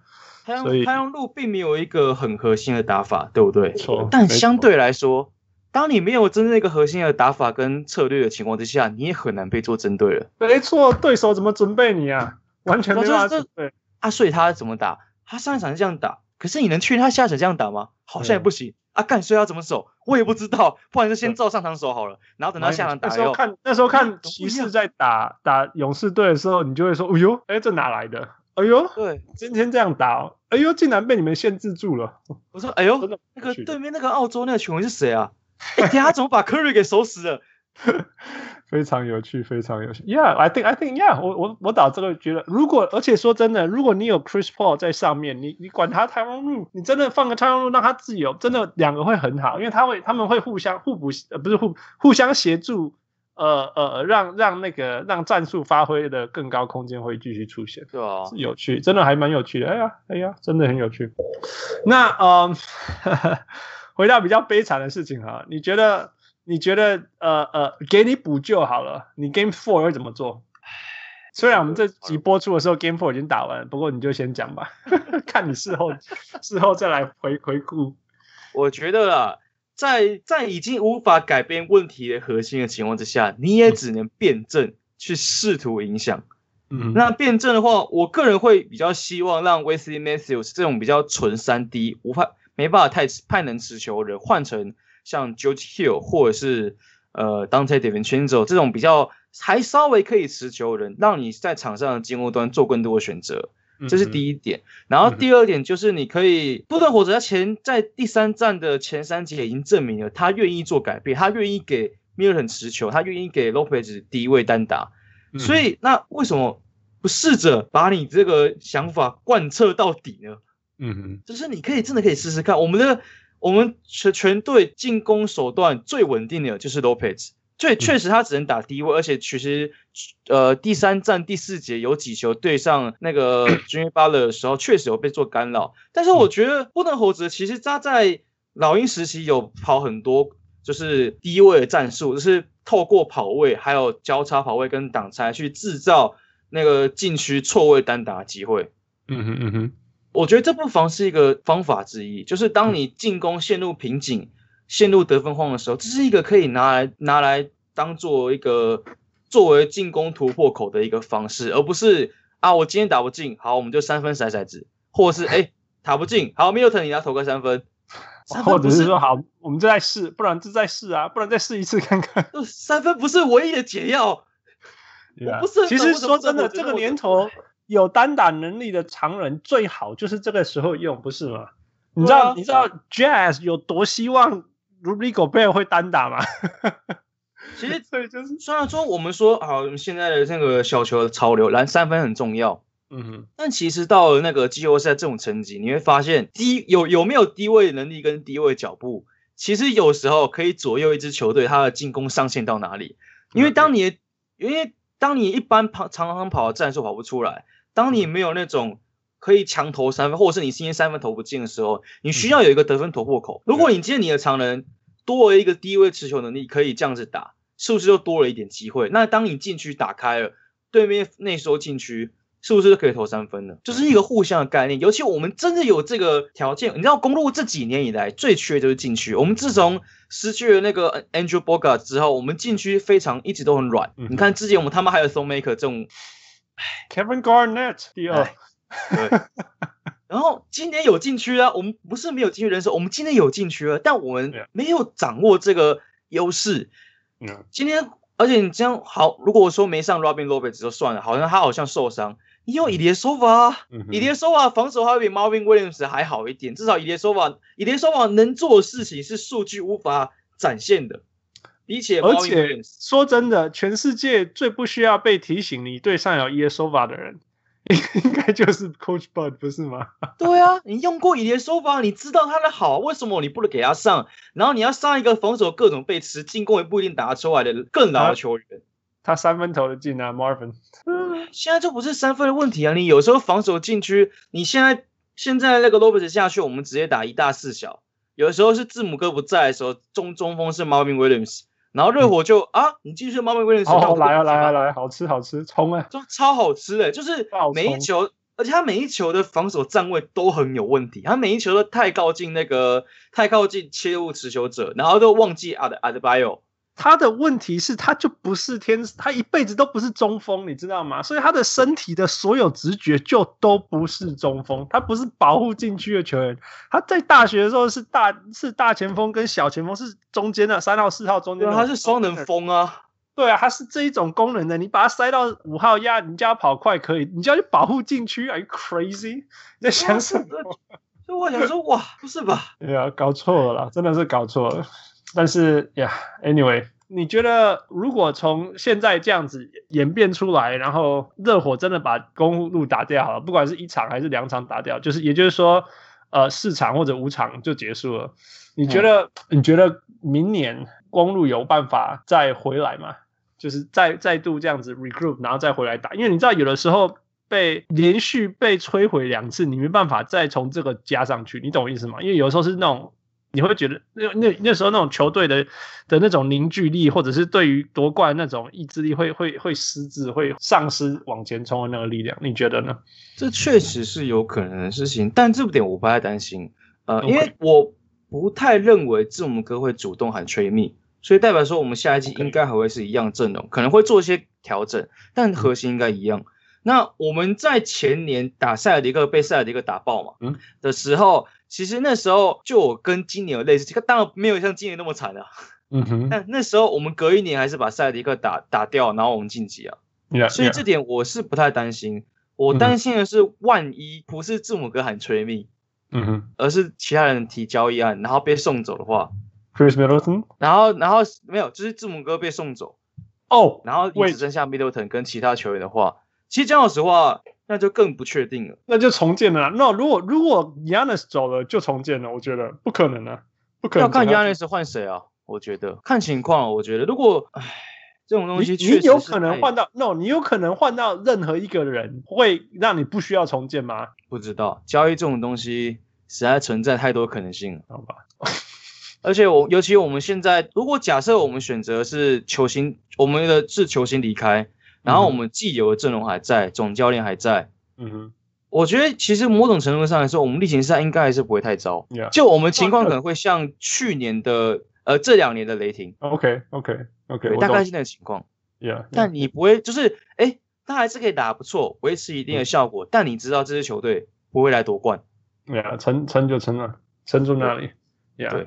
Speaker 1: Yeah, 所以
Speaker 3: 太阳路并没有一个很核心的打法，对不对？
Speaker 1: 错。
Speaker 3: 但相对来说，当你没有真正一个核心的打法跟策略的情况之下，你也很难被做针对了。
Speaker 1: 没错，对手怎么准备你啊？完全没办法准备。
Speaker 3: 啊，所以他怎么打？他上一场是这样打。可是你能确定他下场这样打吗？好像也不行。啊，干，所以要怎么守？我也不知道，不然就先照上场守好了，然后等到下场打。
Speaker 1: 那时候看，那时候看骑士在打打勇士队的时候，你就会说：“哎呦，哎，这哪来的？哎呦，
Speaker 3: 对，
Speaker 1: 今天这样打，哦，哎呦，竟然被你们限制住了。”
Speaker 3: 我说：“哎呦，那个对面那个澳洲那个球员是谁啊？哎，他怎么把 Curry 给守死了？”
Speaker 1: 非常有趣，非常有趣。Yeah，I think I think yeah，我我我打这个觉得，如果而且说真的，如果你有 Chris Paul 在上面，你你管他 Tyronn Lue，你真的放个 Tyronn Lue 让他自由，真的两个会很好，因为他会他们会互相互补，呃不是互互相协助，呃呃让让那个让战术发挥的更高空间会继续出现，
Speaker 3: 对啊，
Speaker 1: 是有趣，真的还蛮有趣的。哎呀哎呀，真的很有趣。那嗯，回到比较悲惨的事情哈，你觉得？你觉得呃呃，给你补救好了，你 Game Four 会怎么做？虽然我们这集播出的时候 Game Four 已经打完了，不过你就先讲吧，看你事后 事后再来回回顾。
Speaker 3: 我觉得啊，在在已经无法改变问题的核心的情况之下，你也只能辩证去试图影响。嗯，那辩证的话，我个人会比较希望让 Wesley Matthews 这种比较纯三 D 无法没办法太太能持球的人换成。像 George Hill 或者是呃 Dante DiVincenzo 这种比较还稍微可以持球的人，让你在场上的进攻端做更多的选择，这是第一点。然后第二点就是你可以，布顿火者他前在第三站的前三节已经证明了他愿意做改变，他愿意给 Milton 持球，他愿意给 Lopez 第一位单打。所以那为什么不试着把你这个想法贯彻到底呢？嗯哼，就是你可以真的可以试试看我们的。我们全全队进攻手段最稳定的就是 Lopez，最，确实他只能打低位，而且其实，呃，第三战第四节有几球对上那个 Jimmy Butler 的时候，确实有被做干扰。但是我觉得布顿猴子其实他在老鹰时期有跑很多就是低位的战术，就是透过跑位还有交叉跑位跟挡拆去制造那个禁区错位单打的机会。嗯哼嗯哼。我觉得这不妨是一个方法之一，就是当你进攻陷入瓶颈、陷入得分荒的时候，这是一个可以拿来拿来当做一个作为进攻突破口的一个方式，而不是啊，我今天打不进，好，我们就三分甩骰子，或者是 哎打不进，好，Milton 你要投个三分，
Speaker 1: 或者是说好，我们就再试，不然就再试啊，不然再试一次看看。
Speaker 3: 三分不是唯一的解药
Speaker 1: ，yeah. 不是。其实说真的，这个年头。有单打能力的常人最好就是这个时候用，不是吗？你知道、啊、你知道 Jazz 有多希望 Rudy Gobert 会单打吗？
Speaker 3: 其实 对，就是虽然说我们说啊，现在的那个小球的潮流，篮三分很重要，嗯哼，但其实到了那个季后赛这种层级，你会发现低有有没有低位能力跟低位脚步，其实有时候可以左右一支球队他的进攻上限到哪里。因为当你、嗯、因为当你一般跑常常跑的战术跑不出来。当你没有那种可以强投三分，或者是你今天三分投不进的时候，你需要有一个得分突破口。如果你今天你的常人多了一个低位持球能力，可以这样子打，是不是就多了一点机会？那当你禁区打开了，对面内收禁区，是不是就可以投三分了？就是一个互相的概念。尤其我们真的有这个条件，你知道，公路这几年以来最缺的就是禁区。我们自从失去了那个 Andrew Bogut 之后，我们禁区非常一直都很软。你看之前我们他妈还有 Thon Maker 这种。
Speaker 1: Kevin Garnett 第二，
Speaker 3: 对，然后今年有禁区啊，我们不是没有禁区人手，我们今年有禁区了，但我们没有掌握这个优势。嗯，今天而且你这样好，如果我说没上 Robin Lopez 就算了，好像他好像受伤，你有 Ilyasova，Ilyasova 防守还比 Marvin Williams 还好一点，至少 Ilyasova Ilyasova 能做的事情是数据无法展现的。而且
Speaker 1: 说真的，全世界最不需要被提醒你对上有 Ilyasova 的人，应该就是 Coach Bud，不是吗？
Speaker 3: 对啊，你用过 Ilyasova，你知道他的好，为什么你不能给他上？然后你要上一个防守各种被吃，进攻也不一定打得出来的更老的球员。
Speaker 1: 他，他三分投的进啊，Marvin。
Speaker 3: 嗯，现在就不是三分的问题啊，你有时候防守禁区，你现在现在那个 Lopez 下去，我们直接打一大四小。有时候是字母哥不在的时候，中中锋是 Marvin Williams。然后热火就、嗯、啊，你继续猫咪威廉斯，
Speaker 1: 好来啊来啊来，好吃好吃，冲啊，
Speaker 3: 就超好吃的，就是每一球，而且他每一球的防守站位都很有问题，他每一球都太靠近那个太靠近切入持球者，然后都忘记阿德阿德巴约，
Speaker 1: 他的问题是，他就不是天，他一辈子都不是中锋，你知道吗？所以他的身体的所有直觉就都不是中锋，他不是保护禁区的球员。他在大学的时候是大是大前锋跟小前锋是中间的三号四号中间的，
Speaker 3: 他是双人锋啊。
Speaker 1: 对啊，他是这一种功能的。你把他塞到五号压，你叫他跑快可以，你就要去保护禁区，Are you crazy？你在想什么？
Speaker 3: 所以我想说，哇，不是吧？
Speaker 1: 对啊，搞错了啦，真的是搞错了。但是呀，Anyway，你觉得如果从现在这样子演变出来，然后热火真的把公路打掉好了，不管是一场还是两场打掉，就是也就是说，呃，四场或者五场就结束了。你觉得？嗯、你觉得明年公路有办法再回来吗？就是再再度这样子 regroup，然后再回来打，因为你知道有的时候被连续被摧毁两次，你没办法再从这个加上去，你懂我意思吗？因为有时候是那种你会觉得那那那时候那种球队的的那种凝聚力，或者是对于夺冠那种意志力会会会失智，会丧失往前冲的那个力量，你觉得呢？
Speaker 3: 这确实是有可能的事情，但这点我不太担心，呃因为我不太认为字母哥会主动喊 trade me。所以代表说，我们下一季应该还会是一样阵容.可能会做一些调整，但核心应该一样。嗯、那我们在前年打塞尔迪克被塞尔迪克打爆嘛，嗯，的时候，其实那时候就我跟今年有类似，这个当然没有像今年那么惨啊，嗯哼。但那时候我们隔一年还是把塞尔迪克打打掉，然后我们晋级啊。Yeah, 所以这点我是不太担心，我担心的是万一不是字母哥喊 trade me，嗯哼，而是其他人提交易案，然后被送走的话。
Speaker 1: Chris Middleton，
Speaker 3: 然后，然后没有，就是字母哥被送走。
Speaker 1: 哦，oh,
Speaker 3: 然后只剩下 Middleton 跟其他球员的话，其实讲老实话，那就更不确定了，
Speaker 1: 那就重建了。那、如果如果 Giannis 走了就重建了，我觉得不可能啊，不可能。
Speaker 3: 要看 Giannis 换谁啊？我觉得看情况。我觉得如果唉，这种东西
Speaker 1: 你，你有可能换到 No，你有可能换到任何一个人，会让你不需要重建吗？
Speaker 3: 不知道，交易这种东西实在存在太多可能性了，
Speaker 1: 好吧。
Speaker 3: 而且我尤其我们现在，如果假设我们选择是球星，我们的是球星离开，然后我们既有的阵容还在，总教练还在，嗯哼，我觉得其实某种程度上来说，我们例行赛应该还是不会太糟。Yeah. 就我们情况可能会像去年的呃这两年的雷霆。
Speaker 1: OK OK OK，
Speaker 3: 大概是那个情况。
Speaker 1: Yeah, yeah.
Speaker 3: 但你不会就是哎，他还是可以打得不错，维持一定的效果。嗯、但你知道这支球队不会来夺冠。
Speaker 1: 对啊，撑撑就撑了，撑住那里。Yeah.
Speaker 3: 对。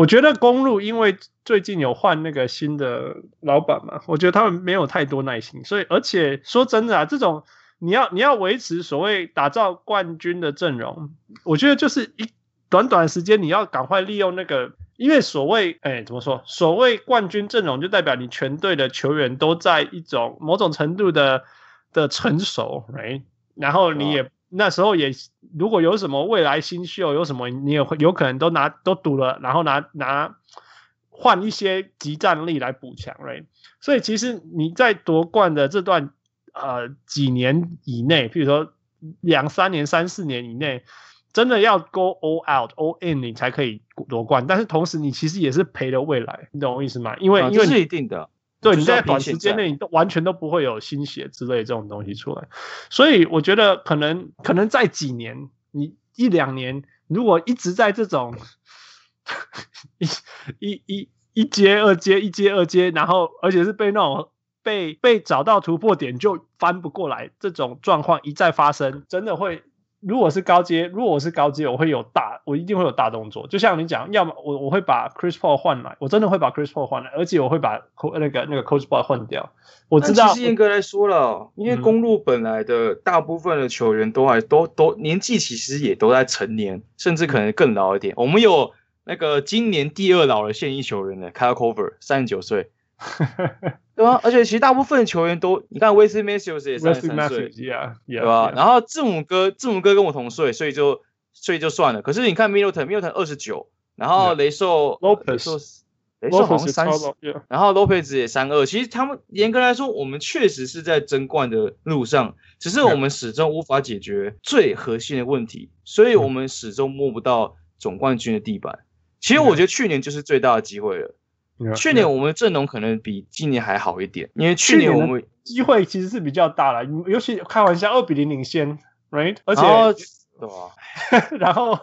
Speaker 1: 我觉得公路因为最近有换那个新的老板嘛，我觉得他们没有太多耐心，所以而且说真的啊，这种你要你要维持所谓打造冠军的阵容，我觉得就是一短短时间你要赶快利用那个，因为所谓哎怎么说，所谓冠军阵容就代表你全队的球员都在一种某种程度的的成熟，right? 然后你也。那时候也，如果有什么未来新秀，有什么你也会有可能都拿都赌了，然后拿拿换一些即战力来补强，right？所以其实你在夺冠的这段呃几年以内，譬如说两三年、三四年以内，真的要 go all out all in，你才可以夺冠。但是同时你其实也是赔了未来，你懂我意思吗？因为、啊、因为
Speaker 3: 是一定的。
Speaker 1: 对，你在短时间内你都完全都不会有新血之类这种东西出来，所以我觉得可能可能在几年，你一两年，如果一直在这种一一一一阶二阶一阶二阶，然后而且是被那种被被找到突破点就翻不过来这种状况一再发生，真的会。如果是高阶，如果我是高阶，我会有大，我一定会有大动作。就像你讲，要么我我会把 Chris Paul 换来，我真的会把 Chris Paul 换来，而且我会把那个那个 Coach Paul 换掉。我知道，
Speaker 3: 其实严格来说了，因为公路本来的大部分的球员都还都都年纪其实也都在成年，甚至可能更老一点。我们有那个今年第二老的现役球员呢，Kyle Korver，三十九岁。对吧？而且其实大部分球员都，你看 Wesley Matthews 也三十三岁，对吧？然后字母哥，字母哥跟我同岁，所以就所以就算了。可是你看 Middleton，Middleton 二十九，然后雷兽
Speaker 1: ，Lopez，
Speaker 3: 雷兽好像三十，然后 Lopez 也三二。其实他们严格来说，我们确实是在争冠的路上，只是我们始终无法解决最核心的问题，所以我们始终摸不到总冠军的地板。其实我觉得去年就是最大的机会了。去年我们的阵容可能比今年还好一点，因为去年我们
Speaker 1: 机会其实是比较大了，尤其开玩笑，二比零领先，right？而且
Speaker 3: 对吧、
Speaker 1: 啊？然后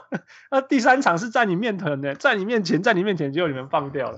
Speaker 1: 那第三场是在你面前的，在你面前，在你面前，结果你们放掉了。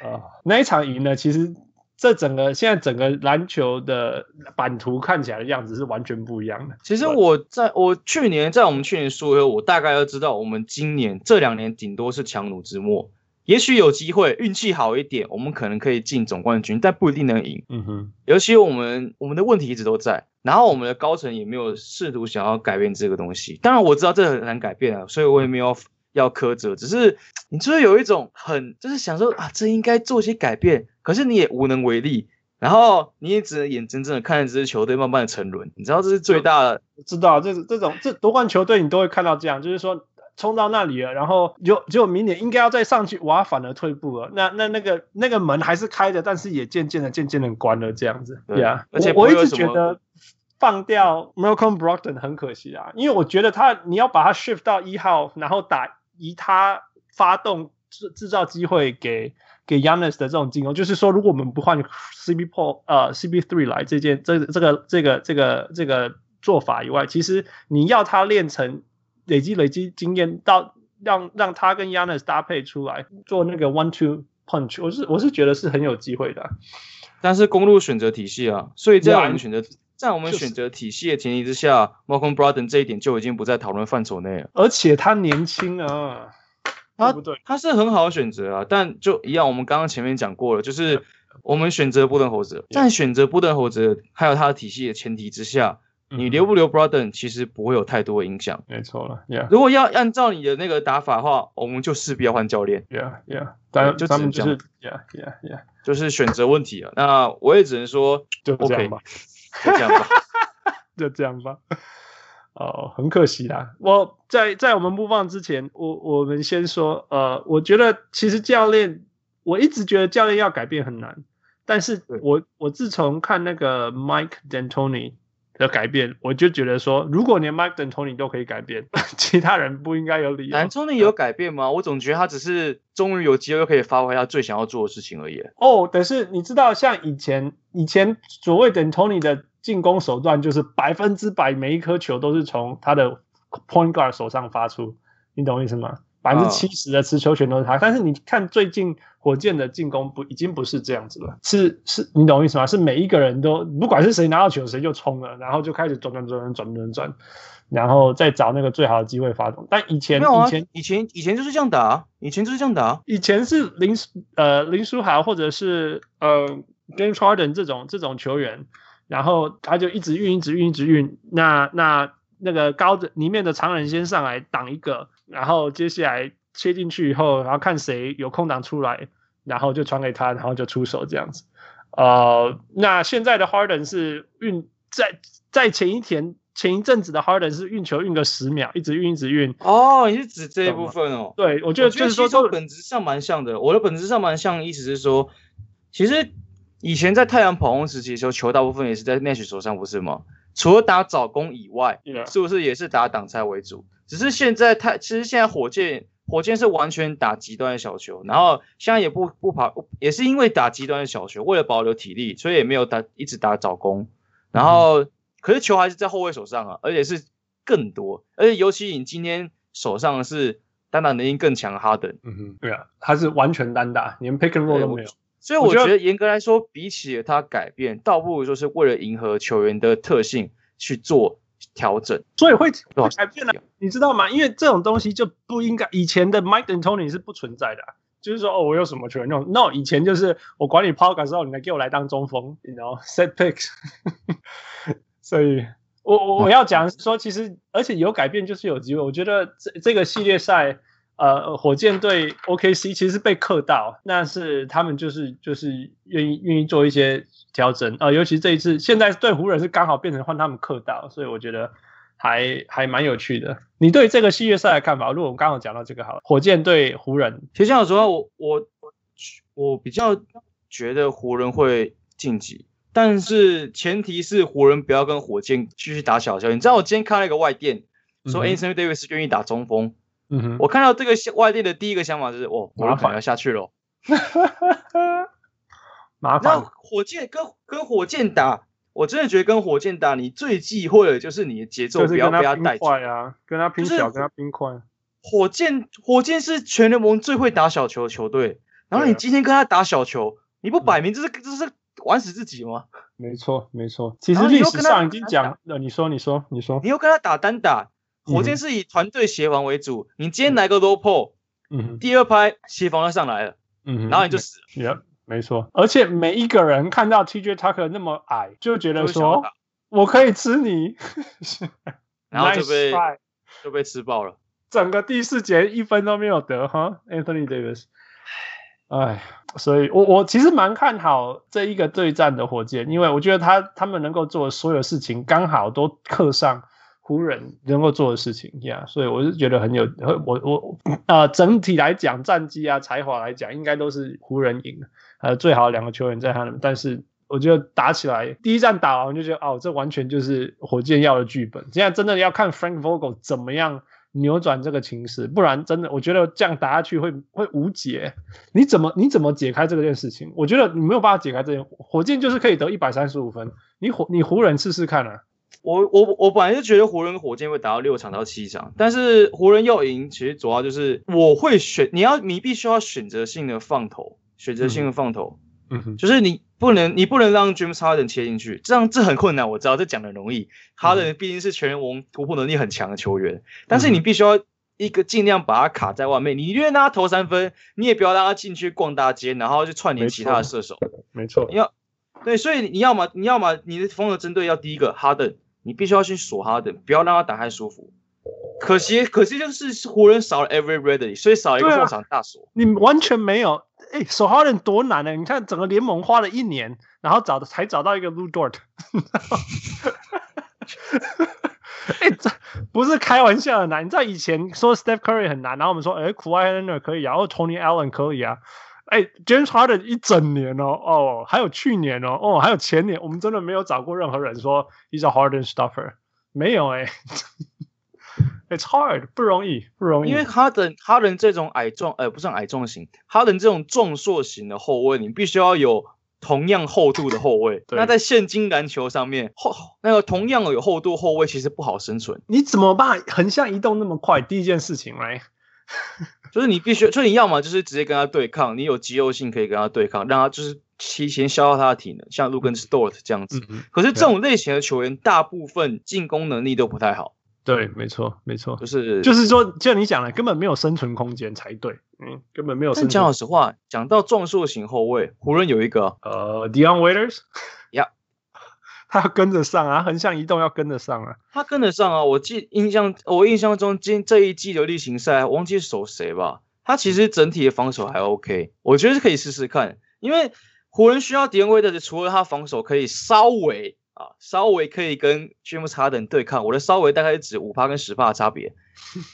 Speaker 1: 啊、呃，那一场赢了，其实这整个现在整个篮球的版图看起来的样子是完全不一样的。
Speaker 3: 其实我在我去年在我们去年输以后，我大概要知道，我们今年这两年顶多是强弩之末。也许有机会，运气好一点，我们可能可以进总冠军，但不一定能赢。
Speaker 1: 嗯哼，
Speaker 3: 尤其我们我们的问题一直都在，然后我们的高层也没有试图想要改变这个东西。当然我知道这很难改变啊，所以我也没有要苛责。只是你就是有一种很就是想说啊，这应该做些改变，可是你也无能为力，然后你也只能眼睁睁的看着这支球队慢慢的沉沦。你知道这是最大的，
Speaker 1: 知道这这种这夺冠球队你都会看到这样，就是说。冲到那里了，然后就就明年应该要再上去，哇，反而退步了。那那那个那个门还是开的，但是也渐渐的渐渐的关了，这样子。对啊，而且我，我一直觉得放掉 Malcolm Brogdon 很可惜啊，因为我觉得他你要把他 shift 到一号，然后打以他发动制制造机会给给 Giannis 的这种进攻，就是说如果我们不换 CP4 呃 CP3 来这件这这个这个这个这个做法以外，其实你要他练成。累积累积经验，到让让他跟 Giannis 搭配出来做那个 one two punch，我是我是觉得是很有机会的、啊。
Speaker 3: 但是公路选择体系啊，所以在我们选择在我们选择体系的前提之下、就是、，Malcolm Brogdon 这一点就已经不在讨论范畴内了。
Speaker 1: 而且他年轻啊，
Speaker 3: 他
Speaker 1: 对不对？
Speaker 3: 他是很好的选择啊，但就一样，我们刚刚前面讲过了，就是我们选择布伦侯泽，在选择布伦侯泽还有他的体系的前提之下。你留不留 Brogdon 其实不会有太多影响，
Speaker 1: 没错了。Yeah.
Speaker 3: 如果要按照你的那个打法的话，我们就势必要换教练。
Speaker 1: Yeah, yeah. 当然就他们就是 Yeah, yeah, yeah.
Speaker 3: 就是选择问题了。那我也只能说，
Speaker 1: 就这样吧，
Speaker 3: 就这样吧，
Speaker 1: 就这样吧。哦，很可惜啦。我在在我们播放之前，我我们先说，呃，我觉得其实教练，我一直觉得教练要改变很难，但是我我自从看那个 Mike D'Antoni。的改变，我就觉得说，如果连 Mike D'Antoni 都可以改变，其他人不应该有理由。
Speaker 3: D'Antoni 有改变吗？我总觉得他只是终于有机会可以发挥他最想要做的事情而已。
Speaker 1: 哦，但是你知道，像以前以前所谓 D'Antoni 的进攻手段，就是百分之百每一颗球都是从他的 Point Guard 手上发出，你懂我意思吗？百分之七十的持球权都是他，但是你看最近火箭的进攻不已经不是这样子了，是是，你懂我意思吗？是每一个人都不管是谁拿到球谁就冲了，然后就开始转转转转转转转，然后再找那个最好的机会发动。但以前、
Speaker 3: 啊、
Speaker 1: 以前
Speaker 3: 以前以前就是这样打，以前就是这样打，
Speaker 1: 以前是林呃林书豪或者是呃 James Harden 这种这种球员，然后他就一直运一直运一直运，那那那个高的里面的长人先上来挡一个。然后接下来切进去以后，然后看谁有空档出来，然后就传给他，然后就出手这样子。呃，那现在的 Harden 是运在在前一天前一阵子的 Harden 是运球运个十秒，一直运一直运。
Speaker 3: 哦，你是指这一部分哦？
Speaker 1: 对，我觉得就是说，
Speaker 3: 说本质上蛮像的。我的本质上蛮像，意思是说，其实以前在太阳跑轰时期的时候，球大部分也是在 Nash 手上，不是吗？除了打早攻以外.是不是也是打挡拆为主？只是现在他，其实现在火箭火箭是完全打极端的小球，然后现在也不不跑，也是因为打极端的小球，为了保留体力，所以也没有打一直打早攻，然后、嗯、可是球还是在后卫手上啊，而且是更多，而且尤其你今天手上的是单打能力更强的哈登，
Speaker 1: 嗯哼，对啊，他是完全单打，连 pick and roll 都没有，
Speaker 3: 所以我觉得严格来说，比起他改变，倒不如说是为了迎合球员的特性去做。调整，
Speaker 1: 所以会会改变了，你知道吗？因为这种东西就不应该，以前的 Mike D'Antoni 是不存在的，就是说哦，我有什么球员，no，以前就是我管你抛杆之后，你来给我来当中锋，然后 set picks，所以我我要讲说，其实而且有改变就是有机会，我觉得这这个系列赛。呃，火箭队 OKC 其实是被克到，那是他们就是就是愿意愿意做一些调整，呃，尤其这一次，现在对湖人是刚好变成换他们克到，所以我觉得还还蛮有趣的。你对这个系列赛的看法？如果我们刚好讲到这个好了，火箭对湖人，
Speaker 3: 其实讲实话，我我我比较觉得湖人会晋级，但是前提是湖人不要跟火箭继续打小球。你知道我今天看了一个外电，说 Anthony Davis 愿意打中锋。
Speaker 1: 嗯哼，
Speaker 3: 我看到这个外电的第一个想法就是，哦，麻烦要下去了，
Speaker 1: 麻烦。
Speaker 3: 火箭跟跟火箭打，我真的觉得跟火箭打，你最忌讳的就是你的节奏不要被他带
Speaker 1: 快啊，跟他拼小，跟他拼快。
Speaker 3: 火箭，火箭是全联盟最会打小球的球队，然后你今天跟他打小球，你不摆明这是这是玩死自己吗？
Speaker 1: 没错，没错。其实历史上已经讲，了，你说，你说，你说，
Speaker 3: 你又跟他打单打，火箭是以团队协防为主，你今天来个 low pull，嗯，第二拍协防就上来了，嗯，然后你就死了。
Speaker 1: 没错，而且每一个人看到 TJ Tucker 那么矮，就觉得说 我可以吃你，
Speaker 3: 然后就被就被吃爆了。
Speaker 1: 整个第四节一分都没有得哈，Anthony Davis。哎，所以我我其实蛮看好这一个对战的火箭，因为我觉得他他们能够做的所有事情刚好都刻上湖人能够做的事情呀，yeah, 所以我是觉得很有我我呃整体来讲战绩啊才华来讲应该都是湖人赢。呃，最好的两个球员在他们，但是我觉得打起来，第一战打完就觉得，哦，这完全就是火箭要的剧本。现在真的要看 Frank Vogel 怎么样扭转这个情势，不然真的，我觉得这样打下去会会无解。你怎么你怎么解开这件事情？我觉得你没有办法解开这件。火箭就是可以得一百三十五分，你火你湖人试试看啊。
Speaker 3: 我我我本来就觉得湖人火箭会打到六场到七场，但是湖人要赢，其实主要就是我会选，你要你必须要选择性的放投。选择性的放投，嗯哼，就是你不能，你不能让 James Harden 切进去，这样这很困难。我知道这讲的容易，Harden 毕竟是全联盟突破能力很强的球员，但是你必须要一个尽量把他卡在外面。你宁愿让他投三分，你也不要让他进去逛大街，然后去串联其他的射手。
Speaker 1: 没错，
Speaker 3: 你要对，所以你要么你要么你的风格针对要第一个 Harden，你必须要去锁 Harden，不要让他打太舒服。可惜可惜就是湖人少了 Avery Bradley，所以少了一个后场大锁，
Speaker 1: 你完全没有。哎，守哈登多难呢？你看整个联盟花了一年，然后找的才找到一个 Lu Dort。哎，这不是开玩笑的难。你知道以前说 Steph Curry 很难，然后我们说，哎，Kawhi Leonard 可以啊，然后 Tony Allen 可以啊。哎，James Harden 一整年哦，哦，还有去年哦，哦，还有前年，我们真的没有找过任何人说 He's a Harden stuffer，没有哎。It's hard，不容易，不容易。
Speaker 3: 因为哈登，哈登这种矮壮，呃，不算矮壮型，哈登这种壮硕型的后卫，你必须要有同样厚度的后卫。那在现今篮球上面，后那个同样有厚度后卫其实不好生存。
Speaker 1: 你怎么办？横向移动那么快，第一件事情来，
Speaker 3: 就是你必须，就你要么就是直接跟他对抗，你有肌肉性可以跟他对抗，让他就是提前消耗他的体能，像 Luguentz Dort 这样子。嗯嗯，
Speaker 1: 可
Speaker 3: 是这种类型的球员，大部分进攻能力都不太好。
Speaker 1: 对，没错，没错，
Speaker 3: 就是
Speaker 1: 就是说，就像你讲的，根本没有生存空间才对，嗯，根本没有生存。
Speaker 3: 讲老实话，讲到壮硕型后卫，湖人有一个，
Speaker 1: 呃，Dion Waiters，
Speaker 3: 呀，
Speaker 1: 他要跟得上啊，横向移动要跟得上啊，
Speaker 3: 他跟得上啊。我记印象，我印象中今这一季的例行赛，我忘记守谁吧，他其实整体的防守还 OK，我觉得是可以试试看，因为湖人需要 Dion Waiters，除了他防守可以稍微。啊，稍微可以跟 James Harden 对抗，我的稍微大概是指五趴跟十趴的差别。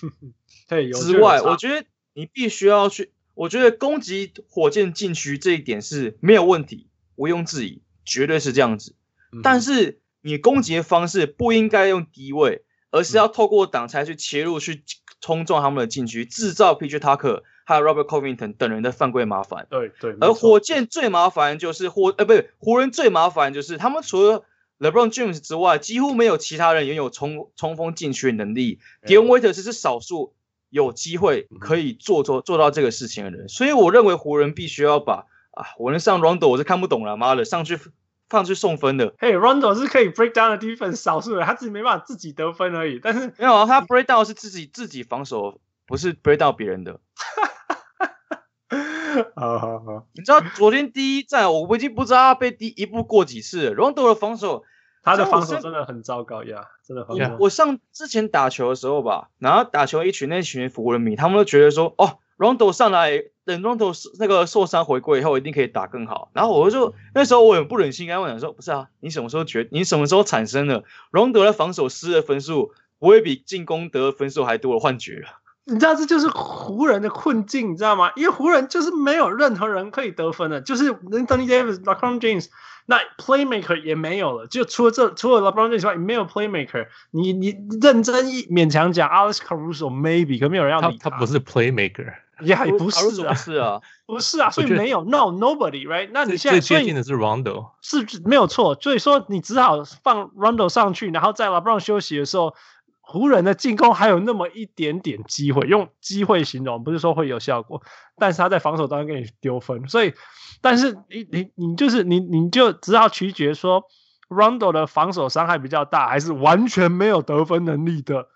Speaker 1: 对，
Speaker 3: 之外，我觉得你必须要去，我觉得攻击火箭禁区这一点是没有问题，毋庸置疑，绝对是这样子。嗯、但是你攻击的方式不应该用低位，而是要透过挡拆去切入，去冲撞他们的禁区，制造 PJ Tucker 还有 Robert Covington 等人的犯规麻烦。
Speaker 1: 对对。
Speaker 3: 而火箭最麻烦就是火，呃，不对，湖人最麻烦就是他们除了 LeBron James 之外，几乎没有其他人拥有冲冲锋禁区的能力。Dion Waiters 是少数有机会可以做做做到这个事情的人，所以我认为湖人必须要把啊，我能上 Rondo 我是看不懂了，妈的，上去放去送分的。
Speaker 1: 嘿、hey，Rondo 是可以 break down 的 defense 少数人，他自己没办法自己得分而已。但是
Speaker 3: 没有啊，他 break down 是自己自己防守，不是 break down 别人的。
Speaker 1: 好好好，
Speaker 3: 你知道昨天第一站，我我已经不知道他被第一步过几次了。Rondo 的防守，
Speaker 1: 他的防守真的很糟糕呀，真的很糟糕。
Speaker 3: 我上之前打球的时候吧，然后打球一群那群湖人民，他们都觉得说，哦，Rondo 上来等 Rondo 那个受伤回归以后，一定可以打更好。然后我就那时候我很不忍心跟他们讲说，不是啊，你什么时候觉你什么时候产生了 Rondo 的防守失的分数不会比进攻得分数还多的幻觉？
Speaker 1: 你知道这就是湖人的困境，你知道吗？因为湖人就是没有任何人可以得分的，就是 Anthony Davis、LeBron James，那 Playmaker 也没有了，就除了这，除了 LeBron James 以外，没有 Playmaker。你你认真一勉强讲，Alex Caruso maybe，可没有人要理
Speaker 2: 他。他不是 Playmaker，
Speaker 1: 也还不是啊，
Speaker 3: 是啊，
Speaker 1: 不是啊，所以没有 no nobody，right？那你现在
Speaker 2: 最接近的是 Rondo，
Speaker 1: 是没有错，所以说你只好放 Rondo 上去，然后在 LeBron 休息的时候，湖人的进攻还有那么一点点机会，用机会形容，不是说会有效果，但是他在防守端给你丢分，所以，但是你你你就是你你就只好取决说 Rondo 的防守伤害比较大，还是完全没有得分能力的，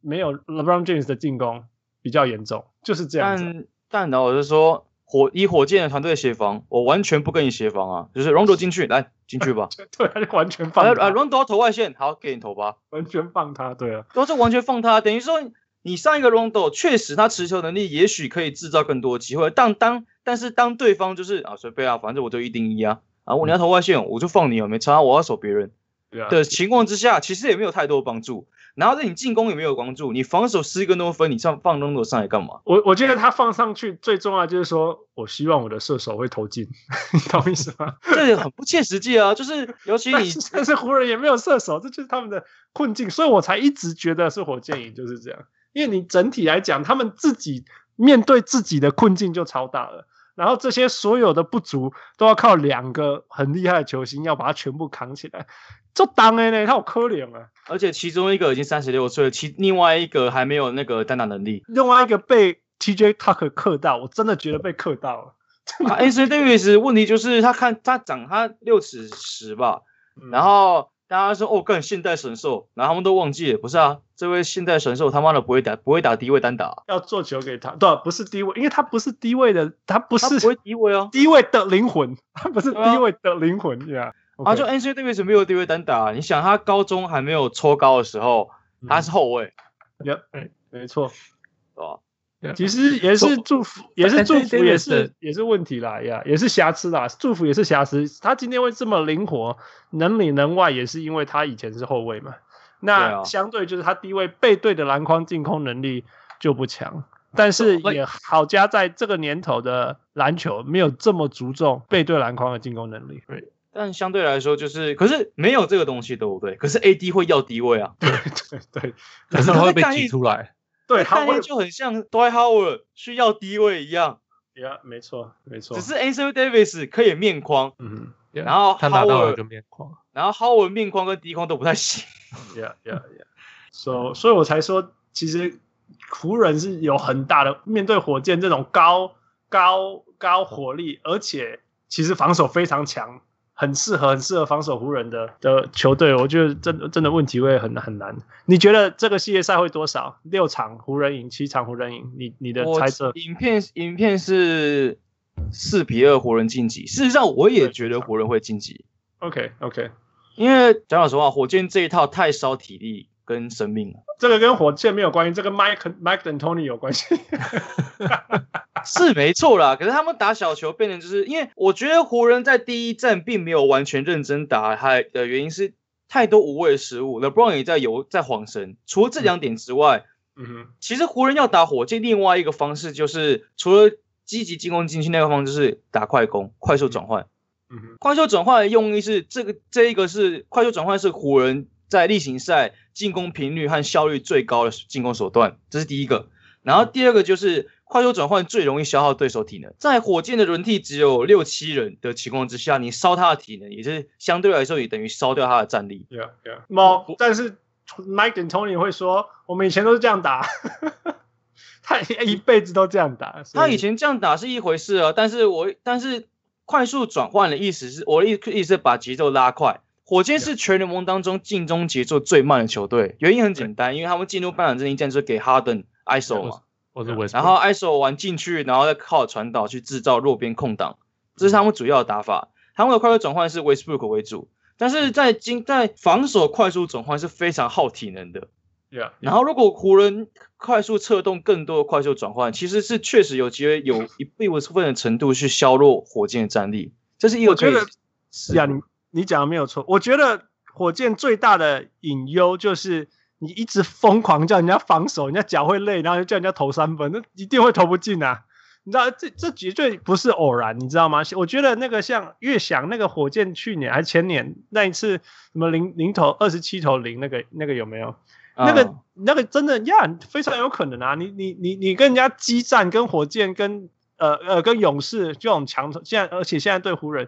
Speaker 1: 没有 LeBron James 的进攻比较严重。就是这样子，
Speaker 3: 但但呢，我就说火以火箭的团队协防，我完全不跟你协防啊，就是 Rondo 进去，来进去吧，
Speaker 1: 对，完全放他，
Speaker 3: 啊，Rondo 要投外线，好，给你投吧，
Speaker 1: 完全放他，对啊，
Speaker 3: 都是完全放他，等于说你上一个 Rondo 确实他持球能力也许可以制造更多机会，但当但是当对方就是啊随便啊，反正我就一定一啊，啊，我你要投外线，我就放你啊，没差，我要守别人，对啊，的情况之下，其实也没有太多帮助。然后对你进攻也没有帮助，你防守失更多分，你上放 Rondo 上来干嘛？
Speaker 1: 我我觉得他放上去最重要就是说，我希望我的射手会投进，你 懂意思吗？
Speaker 3: 这很不切实际啊！就是尤其你
Speaker 1: 但，但是湖人也没有射手，这就是他们的困境，所以我才一直觉得是火箭赢就是这样。因为你整体来讲，他们自己面对自己的困境就超大了，然后这些所有的不足都要靠两个很厉害的球星要把它全部扛起来。这当然呢，他好可怜啊！
Speaker 3: 而且其中一个已经三十六岁了，其另外一个还没有那个单打能力。
Speaker 1: 另外一个被 TJ Tucker 克到，我真的觉得被克到了。
Speaker 3: 啊，Anthony Davis 问题就是他看他长他六尺十吧，嗯、然后大家说哦，更现代神兽，然后他们都忘记了，不是啊，这位现代神兽他妈的不会打，不会打低位单打，
Speaker 1: 要做球给他，对，不是低位，因为他不是低位的，他不是
Speaker 3: 他不会低位哦，
Speaker 1: 低位的灵魂，他不是低位的灵魂呀。啊 yeah.
Speaker 3: Okay. 啊，就 Anthony Davis 没有低位单打，你想他高中还没有抽高的时候，嗯、他是后卫，
Speaker 1: 有，哎，没错，
Speaker 3: 对吧？
Speaker 1: 其实也是祝福，也是祝福，也是也是问题啦，呀，也是瑕疵啦，祝福也是瑕疵。他今天会这么灵活，能里能外，也是因为他以前是后卫嘛。那相对就是他低位背对的篮筐进攻能力就不强，但是也好加在这个年头的篮球没有这么注重背对篮筐的进攻能力。对。
Speaker 3: 但相对来说，就是可是没有这个东西，对不对？可是 AD 会要低位啊，
Speaker 1: 对对对，
Speaker 2: 可是他会被挤出来，
Speaker 1: 对，他会
Speaker 3: 就很像 Dwight Howard 需要低位一样。
Speaker 1: Yeah，，没错没错，
Speaker 3: 只是 Anthony Davis 可以面框，
Speaker 1: 嗯，
Speaker 3: 然后
Speaker 2: 他拿到了个面框，
Speaker 3: 然后 Howard 面框跟低框都不太行。
Speaker 1: Yeah yeah yeah，So，所以我才说，其实湖人是有很大的面对火箭这种高高高火力，而且其实防守非常强。很适合很适合防守湖人的的球队，我觉得真的真的问题会很很难。你觉得这个系列赛会多少？六场湖人赢，七场湖人赢？你你的猜测？
Speaker 3: 影片影片是四比二湖人晋级。事实上，我也觉得湖人会晋级。
Speaker 1: OK OK，
Speaker 3: 因为讲老实话，火箭这一套太烧体力跟生命了。
Speaker 1: 这个跟火箭没有关系，这跟 Mike Mike D'Antoni 有关系。
Speaker 3: 是没错啦，可是他们打小球变成就是因为我觉得湖人在第一战并没有完全认真打，还的原因是太多无谓失误。LeBron 也在有在晃神，除了这两点之外，
Speaker 1: 嗯哼，
Speaker 3: 其实湖人要打火箭，另外一个方式就是除了积极进攻进去那个方式，就是打快攻、快速转换。
Speaker 1: 嗯哼，
Speaker 3: 快速转换的用意是这个这一个是快速转换是湖人在例行赛进攻频率和效率最高的进攻手段，这是第一个。然后第二个就是。快速转换最容易消耗对手体能，在火箭的轮替只有六七人的情况之下，你烧他的体能，也是相对来说也等于烧掉他的战力。
Speaker 1: Yeah, yeah. 猫，但是 Mike D'Antoni 会说，我们以前都是这样打，他一辈子都这样打。
Speaker 3: 他以前这样打是一回事啊，但是我但是快速转换的意思是，我的意意思是把节奏拉快。火箭是全联盟当中进攻节奏最慢的球队，原因很简单，因为他们进入半场阵地战术给 Harden ISO 嘛。
Speaker 2: 或者
Speaker 3: 然后 ISO 玩进去，然后再靠传导去制造弱边空档，这是他们主要的打法。他们的快速转换是 Westbrook 为主，但是在今在防守快速转换是非常耗体能的。
Speaker 1: Yeah.
Speaker 3: 然后如果湖人快速策动更多的快速转换，其实是确实有机会有一部分的程度去削弱火箭的战力。这是一个可以。
Speaker 1: 是啊，你你讲的没有错。我觉得火箭最大的隐忧就是。你一直疯狂叫人家防守，人家脚会累，然后就叫人家投三分，那一定会投不进啊！你知道这这绝对不是偶然，你知道吗？我觉得那个像越想那个火箭去年还前年那一次什么零零投二十七投零那个那个有没有？那个、嗯、那个真的呀，非常有可能啊！你你你你跟人家激战，跟火箭，跟呃呃跟勇士这种强，现在而且现在对湖人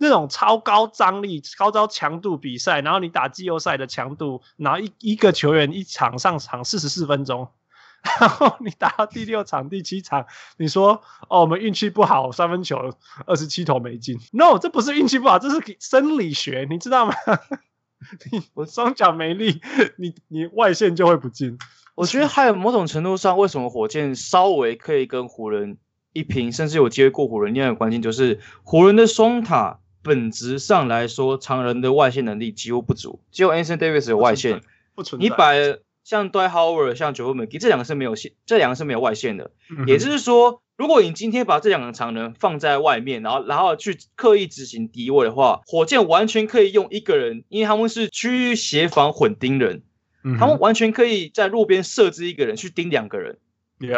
Speaker 1: 那种超高张力、超高强度比赛，然后你打季后赛的强度，然后一一个球员一场上场四十四分钟，然后你打到第六场、第七场，你说哦我们运气不好，三分球二十七投没进？No，这不是运气不好，这是生理学，你知道吗？我双脚没力，你你外线就会不进。
Speaker 3: 我觉得还有某种程度上，为什么火箭稍微可以跟湖人一拼，甚至有机会过湖人？另外一个关键就是湖人的双塔本质上来说，常人的外线能力几乎不足，只有 Anthony Davis 有外线，
Speaker 1: 不存在。
Speaker 3: 你摆像 Dwight Howard、像 JaVale McGee 这两个是没有线，这两个是没有外线的。嗯、也就是说。如果你今天把这两个常人放在外面，然后然后去刻意执行低位的话，火箭完全可以用一个人，因为他们是区域协防混盯人，嗯、他们完全可以在路边设置一个人去盯两个人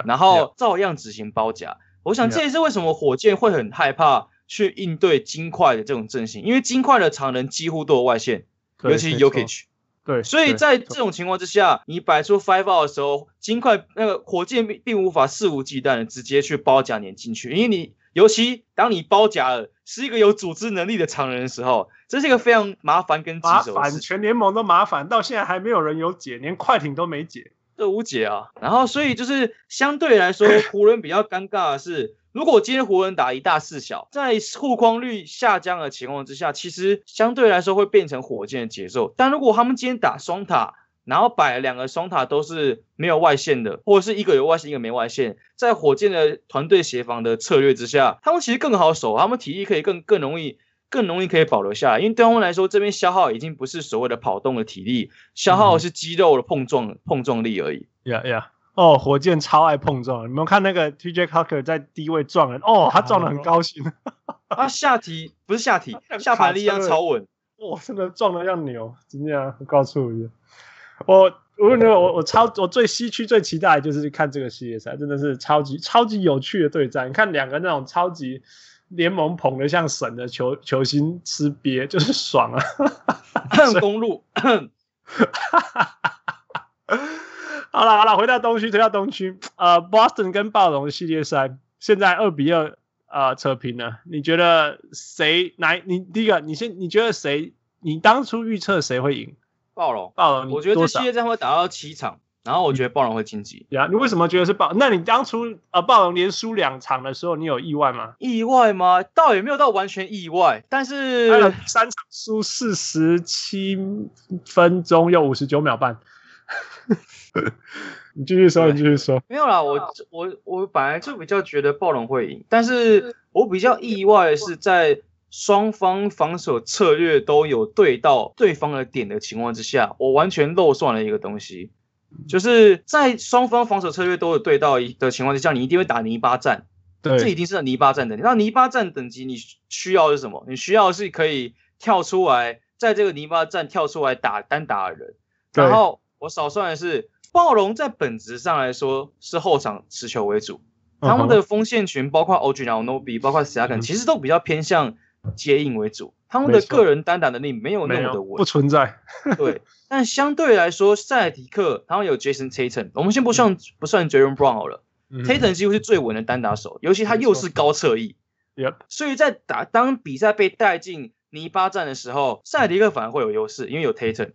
Speaker 3: 然后照样执行包夹。我想这也是为什么火箭会很害怕去应对金块的这种阵型，因为金块的常人几乎都有外线，尤其 Jokic。
Speaker 1: 对，
Speaker 3: 所以在这种情况之下，你摆出 five out 的时候，金块那个火箭并并无法肆无忌惮的直接去包夹碾进去，因为你尤其当你包夹了是一个有组织能力的常人的时候，这是一个非常麻烦跟棘手的事。
Speaker 1: 全联盟都麻烦，到现在还没有人有解，连快艇都没解，
Speaker 3: 这无解啊。然后所以就是相对来说，湖人比较尴尬的是。如果今天湖人打一大四小，在护框率下降的情况之下，其实相对来说会变成火箭的节奏。但如果他们今天打双塔，然后摆两个双塔都是没有外线的，或者是一个有外线，一个没外线，在火箭的团队协防的策略之下，他们其实更好守，他们体力可以更更容易更容易可以保留下来。因为对他们来说，这边消耗已经不是所谓的跑动的体力，消耗的是肌肉的碰撞、碰撞力而已。
Speaker 1: Yeah, yeah. 哦，火箭超爱碰撞，你们看那个 TJ Hawker 在低位撞人，哦，他撞得很高兴。
Speaker 3: 他 下体不是下体，下盘力量超稳。
Speaker 1: 哇，真的撞得像牛，真的啊，告诉我，我我我我超我最西区最期待的就是看这个系列赛，真的是超级超级有趣的对战。你看两个那种超级联盟捧得像神的球球星吃瘪，就是爽啊！
Speaker 3: 公路。
Speaker 1: 好了好了，回到东区，回到东区。呃，Boston 跟暴龙的系列赛现在二比二，呃，扯平了。你觉得谁来？你第一个，你先，你觉得谁？你当初预测谁会赢？
Speaker 3: 暴龙，
Speaker 1: 暴龙。
Speaker 3: 我觉得这系列赛会打到七场，然后我觉得暴龙会晋级。
Speaker 1: 呀、嗯，你为什么觉得是暴？那你当初呃，暴龙连输两场的时候，你有意外吗？
Speaker 3: 意外吗？倒也没有到完全意外，但是
Speaker 1: 三场输四十七分钟又五十九秒半。你继续说，你继续说。
Speaker 3: 没有啦，我我我本来就比较觉得暴龙会赢，但是我比较意外的是，在双方防守策略都有对到对方的点的情况之下，我完全漏算了一个东西，就是在双方防守策略都有对到的情况之下，你一定会打泥巴战。对，这一定是泥巴战等级。那泥巴战等级你需要的是什么？你需要的是可以跳出来，在这个泥巴战跳出来打单打的人，然后。我少算的是，暴龙在本质上来说是后场持球为主，他们的锋线群包括 OG Anunoby 包括 s i a k a n 其实都比较偏向接应为主，他们的个人单打能力没有那么的稳，
Speaker 1: 不存在。
Speaker 3: 对，但相对来说，塞尔提克他们有 Jason Tatum，我们先不算不算 Jaylen Brown 好了，Tatum 几乎是最稳的单打手，尤其他又是高侧翼，Yep. 所以在打当比赛被带进泥巴战的时候，塞尔提克反而会有优势，因为有 Tatum。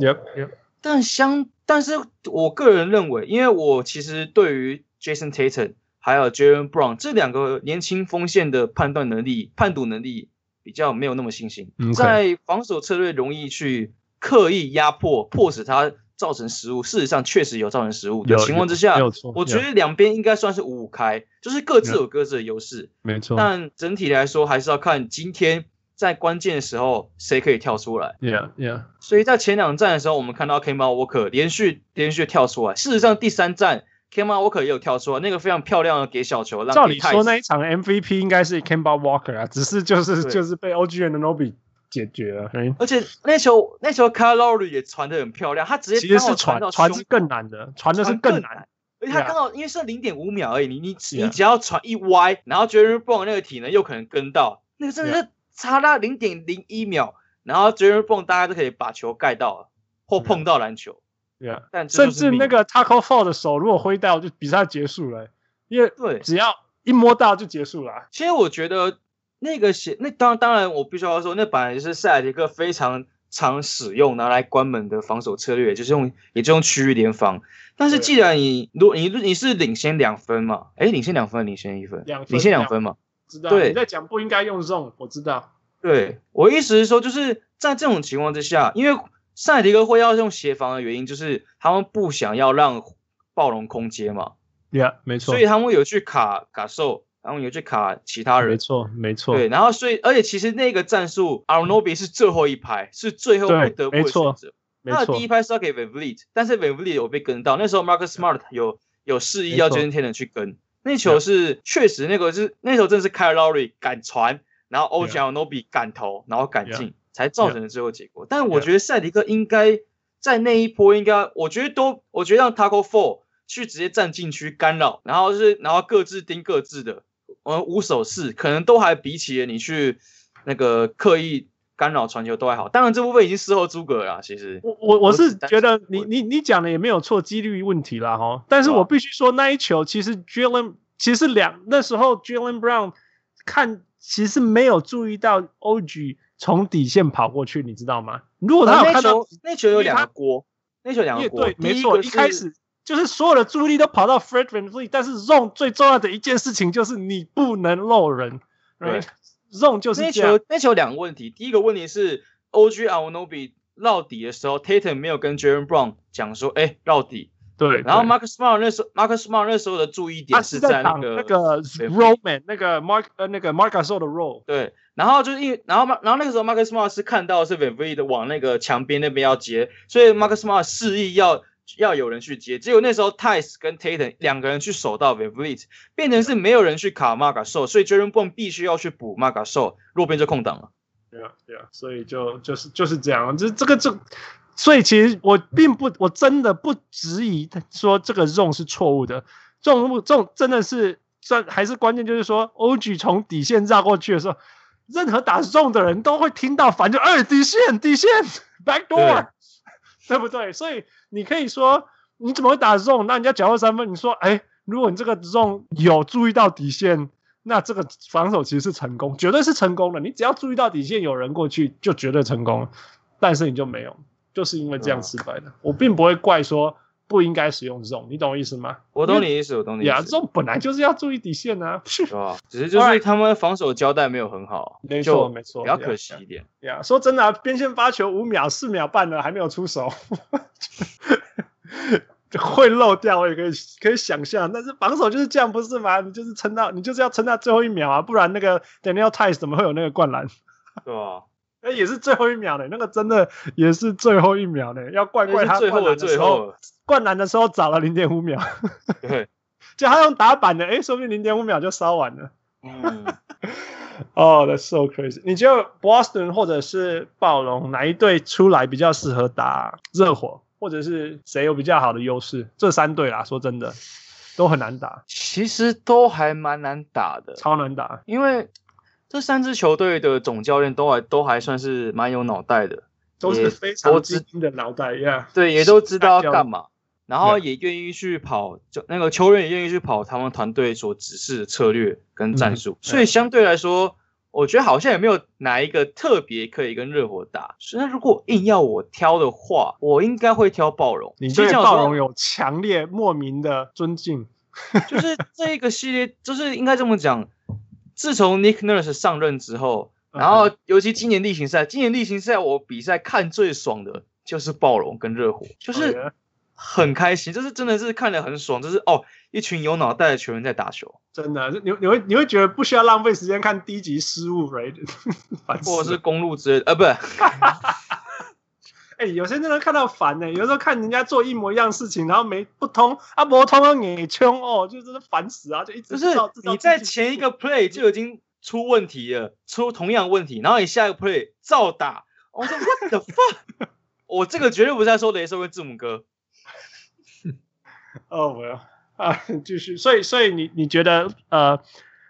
Speaker 1: Yep, yep.
Speaker 3: 但相，但是我个人认为，因为我其实对于 Jason Tatum 还有 Jaylen Brown 这两个年轻锋线的判断能力、判读能力比较没有那么信心.在防守策略容易去刻意压迫、迫使他造成失误。事实上，确实有造成失误的情况之下，我觉得两边应该算是五五开，就是各自有各自的优势。
Speaker 1: 没错，
Speaker 3: 但整体来说，还是要看今天。在关键的时候，谁可以跳出来
Speaker 1: ？Yeah, yeah.
Speaker 3: 所以在前两站的时候，我们看到 Kemba Walker 连续连续跳出来。事实上，第三站 Kemba Walker 也有跳出来，那个非常漂亮的给小球。让
Speaker 1: 照理说，那一场 MVP 应该是 Kemba Walker 啊，只是就是就是被 OG Anunoby 解决了。
Speaker 3: 而且那球那球 Kyle Lowry 也传的很漂亮，他直接
Speaker 1: 其实是传传是更难的，传的是更难。
Speaker 3: 难而且他刚好因为剩零点五秒而已，你你你只要传一歪，然后 Jaylen Brown 那个体能又可能跟到，那个真的是。差那零点零一秒，然后 Jaylen Brown 大家都可以把球盖到了，或碰到篮球。但
Speaker 1: 甚至那个 Tacko Fall 的手如果挥到，就比赛结束了，因为
Speaker 3: 对，
Speaker 1: 只要一摸到就结束了。
Speaker 3: 其实我觉得那个鞋，那当当然我必须要说，那本来就是塞尔提克非常常使用拿来关门的防守策略，就是用也就用区域联防。但是既然你如果你你是领先两分嘛，哎，领先两分，领先一分领先两分嘛，
Speaker 1: 知道？你在讲不应该用 zone，我知道。
Speaker 3: 对，我意思是说，就是在这种情况之下，因为。塞尔提克会要用协防的原因，就是他们不想要让暴龙空接嘛。
Speaker 1: Yeah，没错。
Speaker 3: 所以他们有去卡卡兽，然后有去卡其他人。
Speaker 1: 没错，没错。
Speaker 3: 对，然后所以，而且其实那个战术 a r n o b i 是最后一排，是最后不得不的选择。他的第一拍是要给 VanVleet，但是 VanVleet 有被跟到。那时候 Marcus Smart 有有示意要 Tatum 去跟。那球是确实那个是那球真的是 Kyle Lowry 敢传，然后 o j Anunoby 敢投，然后敢进。才造成了最后结果.但我觉得赛迪克应该在那一波应该，我觉得都，我觉得让 Tacko Four 去直接站禁区干扰，然后是然后各自盯各自的，呃，无手势可能都还比起你去那个刻意干扰传球都还好。当然这部分已经事后诸葛了，其实
Speaker 1: 我我我是觉得你你你讲的也没有错，几率问题啦哈。但是我必须说那一球其实 Jaylen 其实两那时候 Jaylen Brown 看其实没有注意到 OG。从底线跑过去，你知道吗？如果他有看到、啊、
Speaker 3: 那球，有两个锅，那球两个锅。
Speaker 1: 对，没错，一开始就是所有的注意力都跑到 Fred VanVleet，但是 Zone 最重要的一件事情就是你不能漏人。对 Zone 就是这样。那
Speaker 3: 球那球两个问题，第一个问题是 OG Alnobi 绕底的时候，Tatum 没有跟 Jalen Brown 讲说，哎、绕底。
Speaker 1: 对，
Speaker 3: 然后 Mark Smart 那时候，Mark Smart 那时候的注意点是在那个
Speaker 1: 那个 Roman 那个 Mark 呃那个 Mark s o 的 roll。
Speaker 3: 对，然后就是因然后然后那个时候 Mark Smart 是看到是 vivi 的往那个墙边那边要接，所以 Mark Smart 示意要要有人去接，结果那时候 Theis 跟 Tatum 两个人去守到 VanVleet，变成是没有人去卡 Marc Gasol，所以 Jaylen Brown 必须要去补 Marc Gasol，弱边就空档了。
Speaker 1: 对啊对啊，所以就就是就是这样，这这个这。所以其实我并不，我真的不质疑说这个 zone 是错误的，这种这种真的是算还是关键就是说，OG 从底线绕过去的时候，任何打 zone 的人都会听到反正二底线底线 back door，对，不对？所以你可以说你怎么会打 zone？那人家缴获三分，你说哎，如果你这个 zone 有注意到底线，那这个防守其实是成功，绝对是成功的。你只要注意到底线有人过去，就绝对成功了，但是你就没有。就是因为这样失败的，我并不会怪说不应该使用这种，你懂我意思吗？
Speaker 3: 我懂你意思，我懂你意思。呀，
Speaker 1: 这种本来就是要注意底线啊，是
Speaker 3: 吧？只是就是他们防守交代没有很好，
Speaker 1: 没错没错，
Speaker 3: 比较可惜一点。
Speaker 1: 呀，说真的啊，边线发球五秒四秒半了还没有出手，会漏掉我也可以可以想象，但是防守就是这样不是吗？你就是撑到你就是要撑到最后一秒啊，不然那个 Daniel Theis 怎么会有那个灌篮？
Speaker 3: 对吧？
Speaker 1: 哎，也是最后一秒的，那个真的也是最后一秒的，要怪怪他灌篮的时候，灌篮的时候早了零点五秒。
Speaker 3: 对，
Speaker 1: 就他用打板的，哎，说不定零点五秒就烧完了。嗯，哦、oh,，That's so crazy。你觉得 Boston 或者是暴龙哪一队出来比较适合打热火，或者是谁有比较好的优势？这三队啦，说真的都很难打。
Speaker 3: 其实都还蛮难打的，
Speaker 1: 超难打，
Speaker 3: 因为。这三支球队的总教练都还都还算是蛮有脑袋的，
Speaker 1: 都是非常精英的脑袋呀。
Speaker 3: 对，也都知道要干嘛，然后也愿意去跑，就那个球员也愿意去跑他们团队所指示的策略跟战术。所以相对来说，我觉得好像也没有哪一个特别可以跟热火打。所以如果硬要我挑的话，我应该会挑暴龙。
Speaker 1: 你对暴龙有强烈莫名的尊敬，
Speaker 3: 就是这一个系列，就是应该这么讲。自从 Nick Nurse 上任之后，然后尤其今年例行赛，今年例行赛我比赛看最爽的就是暴龙跟热火，就是很开心，就是真的是看得很爽，就是哦，一群有脑袋的球员在打球，
Speaker 1: 真的，你你会你会觉得不需要浪费时间看低级失误，right？
Speaker 3: 或者是公路之类的，呃，不是。
Speaker 1: 哎、欸，有些人真的看到烦呢、欸。有时候看人家做一模一样事情，然后没不通啊，不通啊，你冲哦，就真的烦死啊！就一直
Speaker 3: 就是你在前一个 play 就已经出问题了，出同样问题，然后你下一个 play 照打，我说 What the fuck？我这个绝对不是在说雷兽跟字母哥。
Speaker 1: 哦，我要啊，继续。所以，所以你你觉得呃，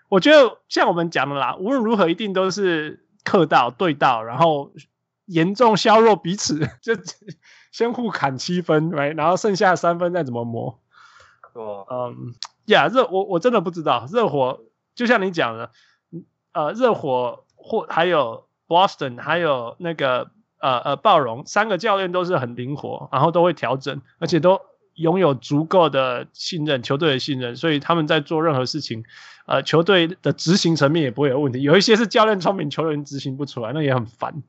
Speaker 1: 我觉得像我们讲的啦，无论如何一定都是客到对到，然后。严重削弱彼此，就先互砍七分，来，然后剩下三分再怎么磨。
Speaker 3: 哦，
Speaker 1: 嗯，呀，热我我真的不知道，热火就像你讲的，呃，热火或还有 Boston，还有那个呃呃暴龙，三个教练都是很灵活，然后都会调整，而且都拥有足够的信任，球队的信任，所以他们在做任何事情，呃，球队的执行层面也不会有问题。有一些是教练聪明，球员执行不出来，那也很烦。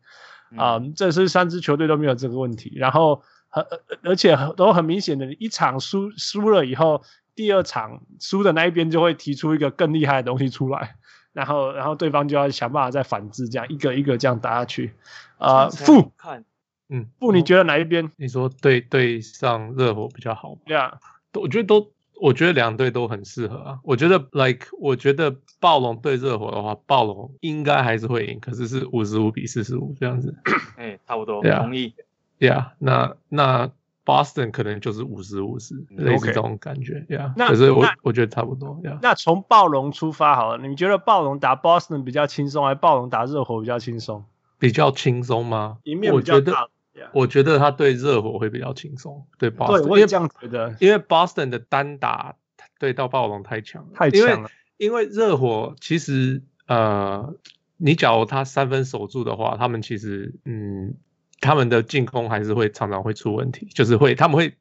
Speaker 1: 啊、嗯，这是三支球队都没有这个问题，然后很而且都很明显的，一场输输了以后，第二场输的那一边就会提出一个更厉害的东西出来，然后然后对方就要想办法再反制，这样一个一个这样打下去。啊，负
Speaker 3: 看，
Speaker 1: 嗯，负你觉得哪一边？
Speaker 2: 你说对对上热火比较好？
Speaker 1: 对啊，
Speaker 2: 我觉得都。我觉得两队都很适合啊。我觉得，like，我觉得暴龙对热火的话，暴龙应该还是会赢，可是是五十五比四十五这样子。
Speaker 3: 哎、欸，差不多，同意。
Speaker 2: 对啊，那那 Boston 可能就是五十五十，类似这种感觉。对啊，可是我我觉得差不多。Yeah.
Speaker 1: 那从暴龙出发好了，你觉得暴龙打 Boston 比较轻松，还是暴龙打热火比较轻松？
Speaker 2: 比较轻松吗？
Speaker 1: 赢面比较大。
Speaker 2: 我觉得他对热火会比较轻松，对 Boston，
Speaker 1: 对，我也这样觉得，
Speaker 2: 因为 Boston 的单打对到暴龙太强了，
Speaker 1: 太强了。
Speaker 2: 因为热火其实呃，你假如他三分守住的话，他们其实嗯，他们的进攻还是会常常会出问题，就是会他们会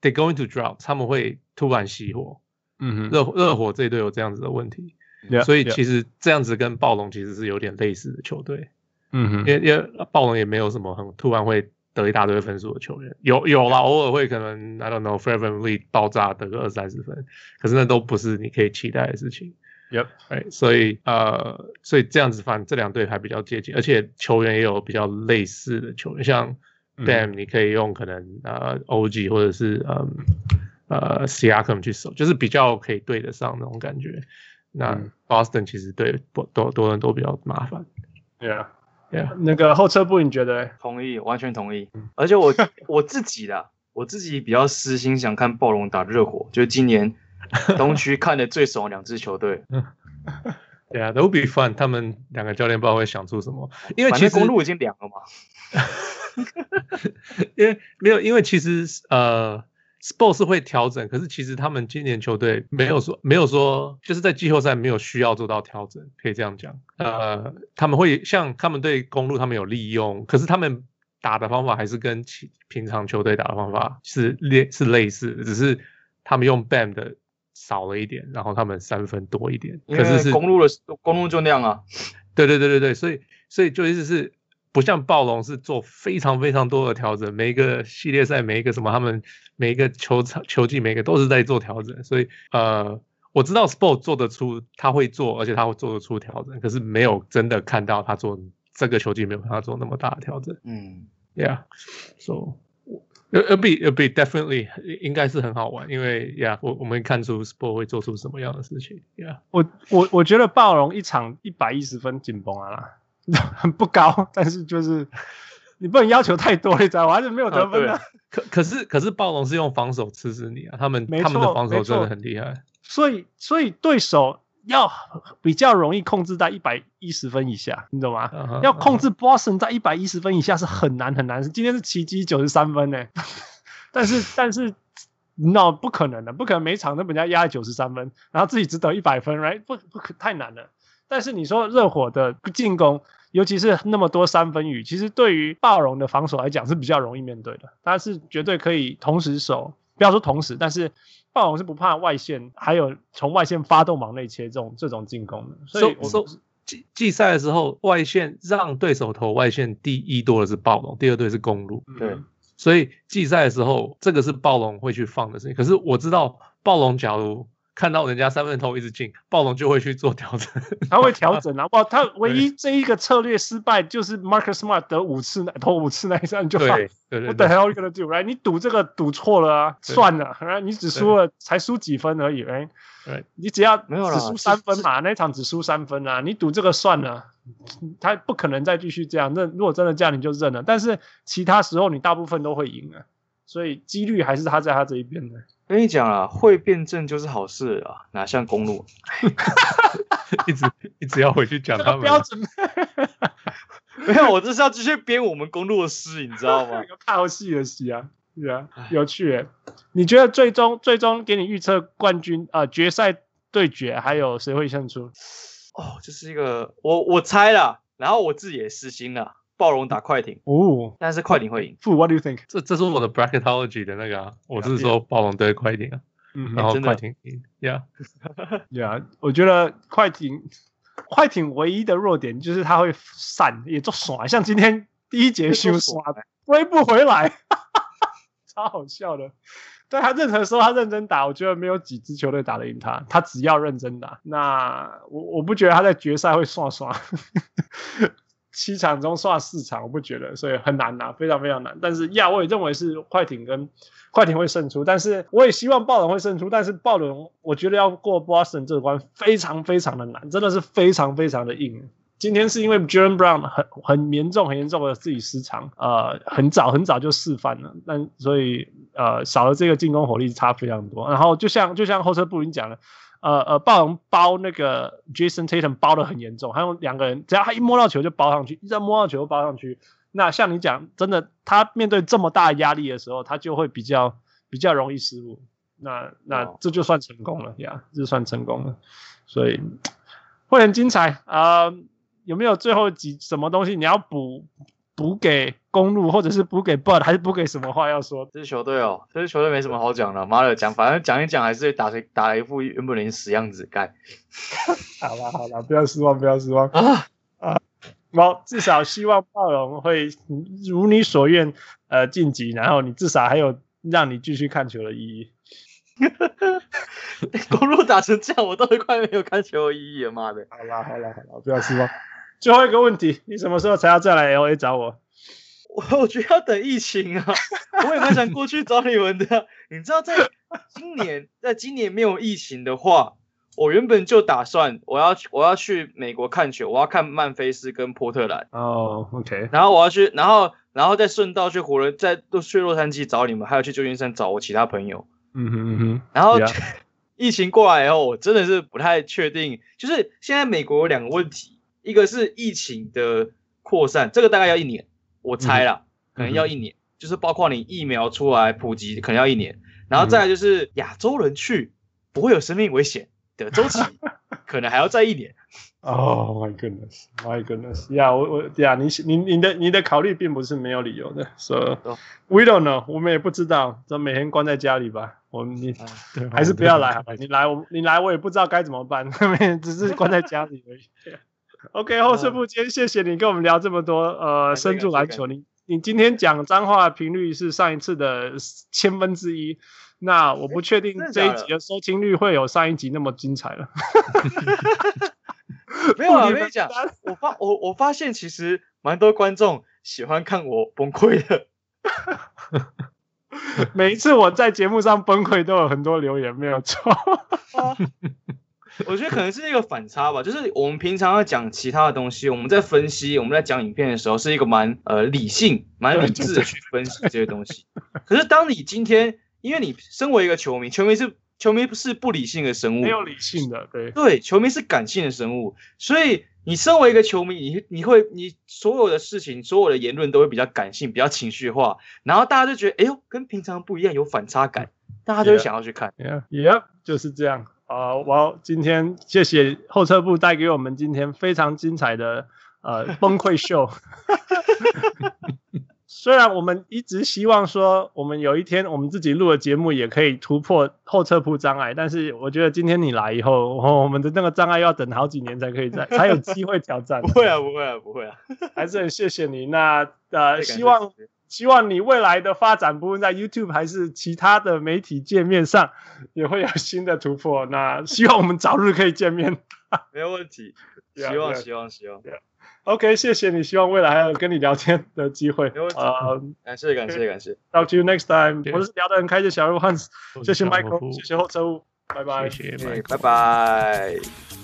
Speaker 2: they going to drop，他们会突然熄火。嗯哼，热热火这一队有这样子的问题，yeah, 所以其实这样子跟暴龙其实是有点类似的球队。嗯哼，因为因为暴龙也没有什么很突然会。得一大堆分数的球员有有啦，偶尔会可能 I don't know Fred VanVleet 爆炸得个二三十分，可是那都不是你可以期待的事情。Yep，哎，所以呃，所以这样子反正这两队还比较接近，而且球员也有比较类似的球员，像 Bam 你可以用可能呃 OG 或者是嗯呃 Siakam 去守，就是比较可以对得上那种感觉。那 Boston 其实对多多多人都比较麻烦。
Speaker 1: Yeah。Yeah, 那个后撤步你觉得？
Speaker 3: 同意，完全同意。而且我 我自己的，我自己比较私心想看暴龙打热火，就是今年 东区看的最爽的两支球队。
Speaker 2: 对啊 would be fun。他们两个教练不知道会想出什么，因为其实
Speaker 3: 公路已经凉了嘛。
Speaker 2: 因为没有，因为其实呃。Spurs 会调整，可是其实他们今年球队没有说没有说，就是在季后赛没有需要做到调整，可以这样讲。呃，他们会像他们对公路，他们有利用，可是他们打的方法还是跟其平常球队打的方法是类是类似的，只是他们用 Bam 的少了一点，然后他们三分多一点。可是是
Speaker 3: 公路的公路就那样啊。
Speaker 2: 对对对对对，所以所以就意思是。不像暴龙是做非常非常多的调整，每一个系列赛，每一个什么，他们每一个球场球季，每一个都是在做调整。所以呃，我知道 Sport 做得出，他会做，而且他会做得出调整，可是没有真的看到他做这个球季没有办法做那么大的调整。嗯，Yeah，So it'll be it'll be definitely 应该是很好玩，因为 Yeah，我我们看出 Sport 会做出什么样的事情。Yeah，
Speaker 1: 我我我觉得暴龙一场一百一十分紧绷啊。很不高，但是就是你不能要求太多，你知道吗？还是没有得分的、啊。
Speaker 2: 可可是可是暴龙是用防守吃死你啊！他们他们的防守真的很厉害。
Speaker 1: 所以所以对手要比较容易控制在一百一十分以下，你懂吗？Uh -huh, 要控制 Boston 在一百一十分以下是很难很难。今天是奇迹九十三分呢，但是但是 no 不可能的，不可能每场都被人家压九十三分，然后自己只得一百分，right？不不可太难了。但是你说热火的进攻，尤其是那么多三分雨，其实对于暴龙的防守来讲是比较容易面对的。他是绝对可以同时守，不要说同时，但是暴龙是不怕外线，还有从外线发动往内切这种这种进攻的。所以我
Speaker 2: 季季赛的时候，外线让对手投外线第一多的是暴龙，第二队是公路。
Speaker 3: 对，
Speaker 2: 所以季赛的时候，这个是暴龙会去放的事情。可是我知道暴龙假如。看到人家三分投一直进，暴龙就会去做调整，
Speaker 1: 他会调整啊！哇，他唯一这一个策略失败就是 Marcus Smart 得五次投五次那一战就放。对对对。Are you gonna do? Right？你赌这个赌错了啊，算了，Right？你只输了才输几分而已？
Speaker 2: 对，
Speaker 1: 你只要没有只输三分嘛，那一场只输三分啊，你赌这个算了，他不可能再继续这样。那如果真的这样，你就认了。但是其他时候你大部分都会赢啊，所以几率还是他在他这一边的。
Speaker 3: 跟你讲啊，会变正就是好事啊，哪像公路，
Speaker 2: 一直一直要回去讲他们。
Speaker 1: 标准。
Speaker 3: 没有，我这是要继续编我们公路的诗，你知道吗？
Speaker 1: 套戏的戏啊，是啊，有趣耶。你觉得最终最终给你预测冠军啊、呃、决赛对决，还有谁会胜出？
Speaker 3: 哦，这是一个我我猜了，然后我自己也私心了，暴龙打快艇哦，但是快艇会
Speaker 1: 赢。What do you think？
Speaker 2: 这这是我的 bracketology 的那个、啊，我是说暴龙对快艇啊，嗯，然后快艇赢，
Speaker 1: Yeah，Yeah，我觉得快艇快艇唯一的弱点就是它会散，也做耍，像今天第一节休耍，追不回来，超好笑的。对他任何时候他认真打，我觉得没有几支球队打得赢他。他只要认真打，那我我不觉得他在决赛会刷刷，七场中刷四场，我不觉得，所以很难拿，非常非常难。但是呀，我也认为是快艇跟快艇会胜出，但是我也希望暴龙会胜出。但是暴龙我觉得要过 Boston 这关非常非常的难，真的是非常非常的硬。今天是因为 Jaylen Brown 很很严重、很严重的自己失常，呃，很早很早就示范了，但所以呃少了这个进攻火力差非常多。然后就像就像后车布林讲的，呃呃，暴龙包那个 Jason Tatum 包的很严重，还有两个人只要他一摸到球就包上去，一摸到球就包上去。那像你讲，真的他面对这么大压力的时候，他就会比较比较容易失误。那那这就算成功了呀，这就算成功了，所以会很精彩啊。呃有没有最后几什么东西你要补补给公路，或者是补给 Bud，还是补给什么话要说？
Speaker 3: 这支球队哦，这支球队没什么好讲的，妈的讲，反正讲一讲还是打谁打了一副原本的死样子干。
Speaker 1: 好了好了，不要失望不要失望啊啊！我至少希望暴龙会如你所愿呃晋级，然后你至少还有让你继续看球的意义。
Speaker 3: 公路打成这样，我都快没有看球的意义了，妈的！
Speaker 1: 好了好了好了，不要失望。最后一个问题，你什么时候才要再来 LA 找我？
Speaker 3: 我我觉得要等疫情啊，我也蛮想过去找你们的。你知道，在今年，在今年没有疫情的话，我原本就打算我要我要去美国看球，我要看曼菲斯跟波特兰。
Speaker 1: 哦、oh，OK。
Speaker 3: 然后我要去，然后然后再顺道去湖人，再都去洛杉矶找你们，还有去旧金山找我其他朋友。
Speaker 1: 嗯哼嗯哼。
Speaker 3: 然后 Yeah. 疫情过来以后，我真的是不太确定，就是现在美国有两个问题。一个是疫情的扩散，这个大概要一年，我猜啦，可能要一年，就是包括你疫苗出来普及，可能要一年，然后再来就是亚洲人去不会有生命危险的周期，可能还要再一年。
Speaker 1: Oh my goodness, my goodness, yeah，我我呀，你你你的你的考虑并不是没有理由的，so we don't know，我们也不知道，就每天关在家里吧，我们你还是不要来好吧，你来我你来我也不知道该怎么办，只是关在家里而已。OK，后师傅，今天谢谢你跟我们聊这么多，呃，深度篮球。你你今天讲脏话频率是上一次的千分之一，那我不确定这一集的收听率会有上一集那么精彩了。
Speaker 3: 没有啊，我跟你讲，我发我我发现其实蛮多观众喜欢看我崩溃的。
Speaker 1: 每一次我在节目上崩溃，都有很多留言，没有错。
Speaker 3: 我觉得可能是一个反差吧，就是我们平常要讲其他的东西，我们在分析，我们在讲影片的时候，是一个蛮呃理性、蛮理智的去分析这些东西。可是当你今天，因为你身为一个球迷，球迷是球迷不是不理性的生物，
Speaker 1: 没有理性的，对。
Speaker 3: 对，球迷是感性的生物，所以你身为一个球迷，你你会你所有的事情、所有的言论都会比较感性、比较情绪化，然后大家就觉得，哎呦，跟平常不一样，有反差感，大家就会想要去看
Speaker 1: ，Yeah，Yeah，就是这样。啊，我、uh, 今天谢谢后撤部带给我们今天非常精彩的呃 崩溃秀。虽然我们一直希望说，我们有一天我们自己录的节目也可以突破后撤步障碍，但是我觉得今天你来以后，我们的那个障碍要等好几年才可以再 才有机会挑战。
Speaker 3: 不会啊，不会啊，不会啊，
Speaker 1: 还是很谢谢你。那呃，希望。希望你未来的发展，不论在 YouTube 还是其他的媒体界面上，也会有新的突破。那希望我们早日可以见面。
Speaker 3: 没有问题，希望希望希望。
Speaker 1: OK，谢谢你，希望未来还有跟你聊天的机会。
Speaker 3: 没问题。Uh, 感谢感谢感谢。
Speaker 1: Talk to you next time。我是聊得很开心的小人物 Hans，谢谢 Michael，谢谢后车务，拜拜，
Speaker 2: 谢谢，
Speaker 3: 拜拜。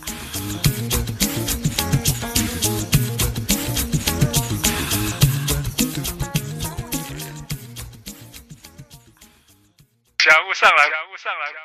Speaker 1: 感悟上来感悟上来。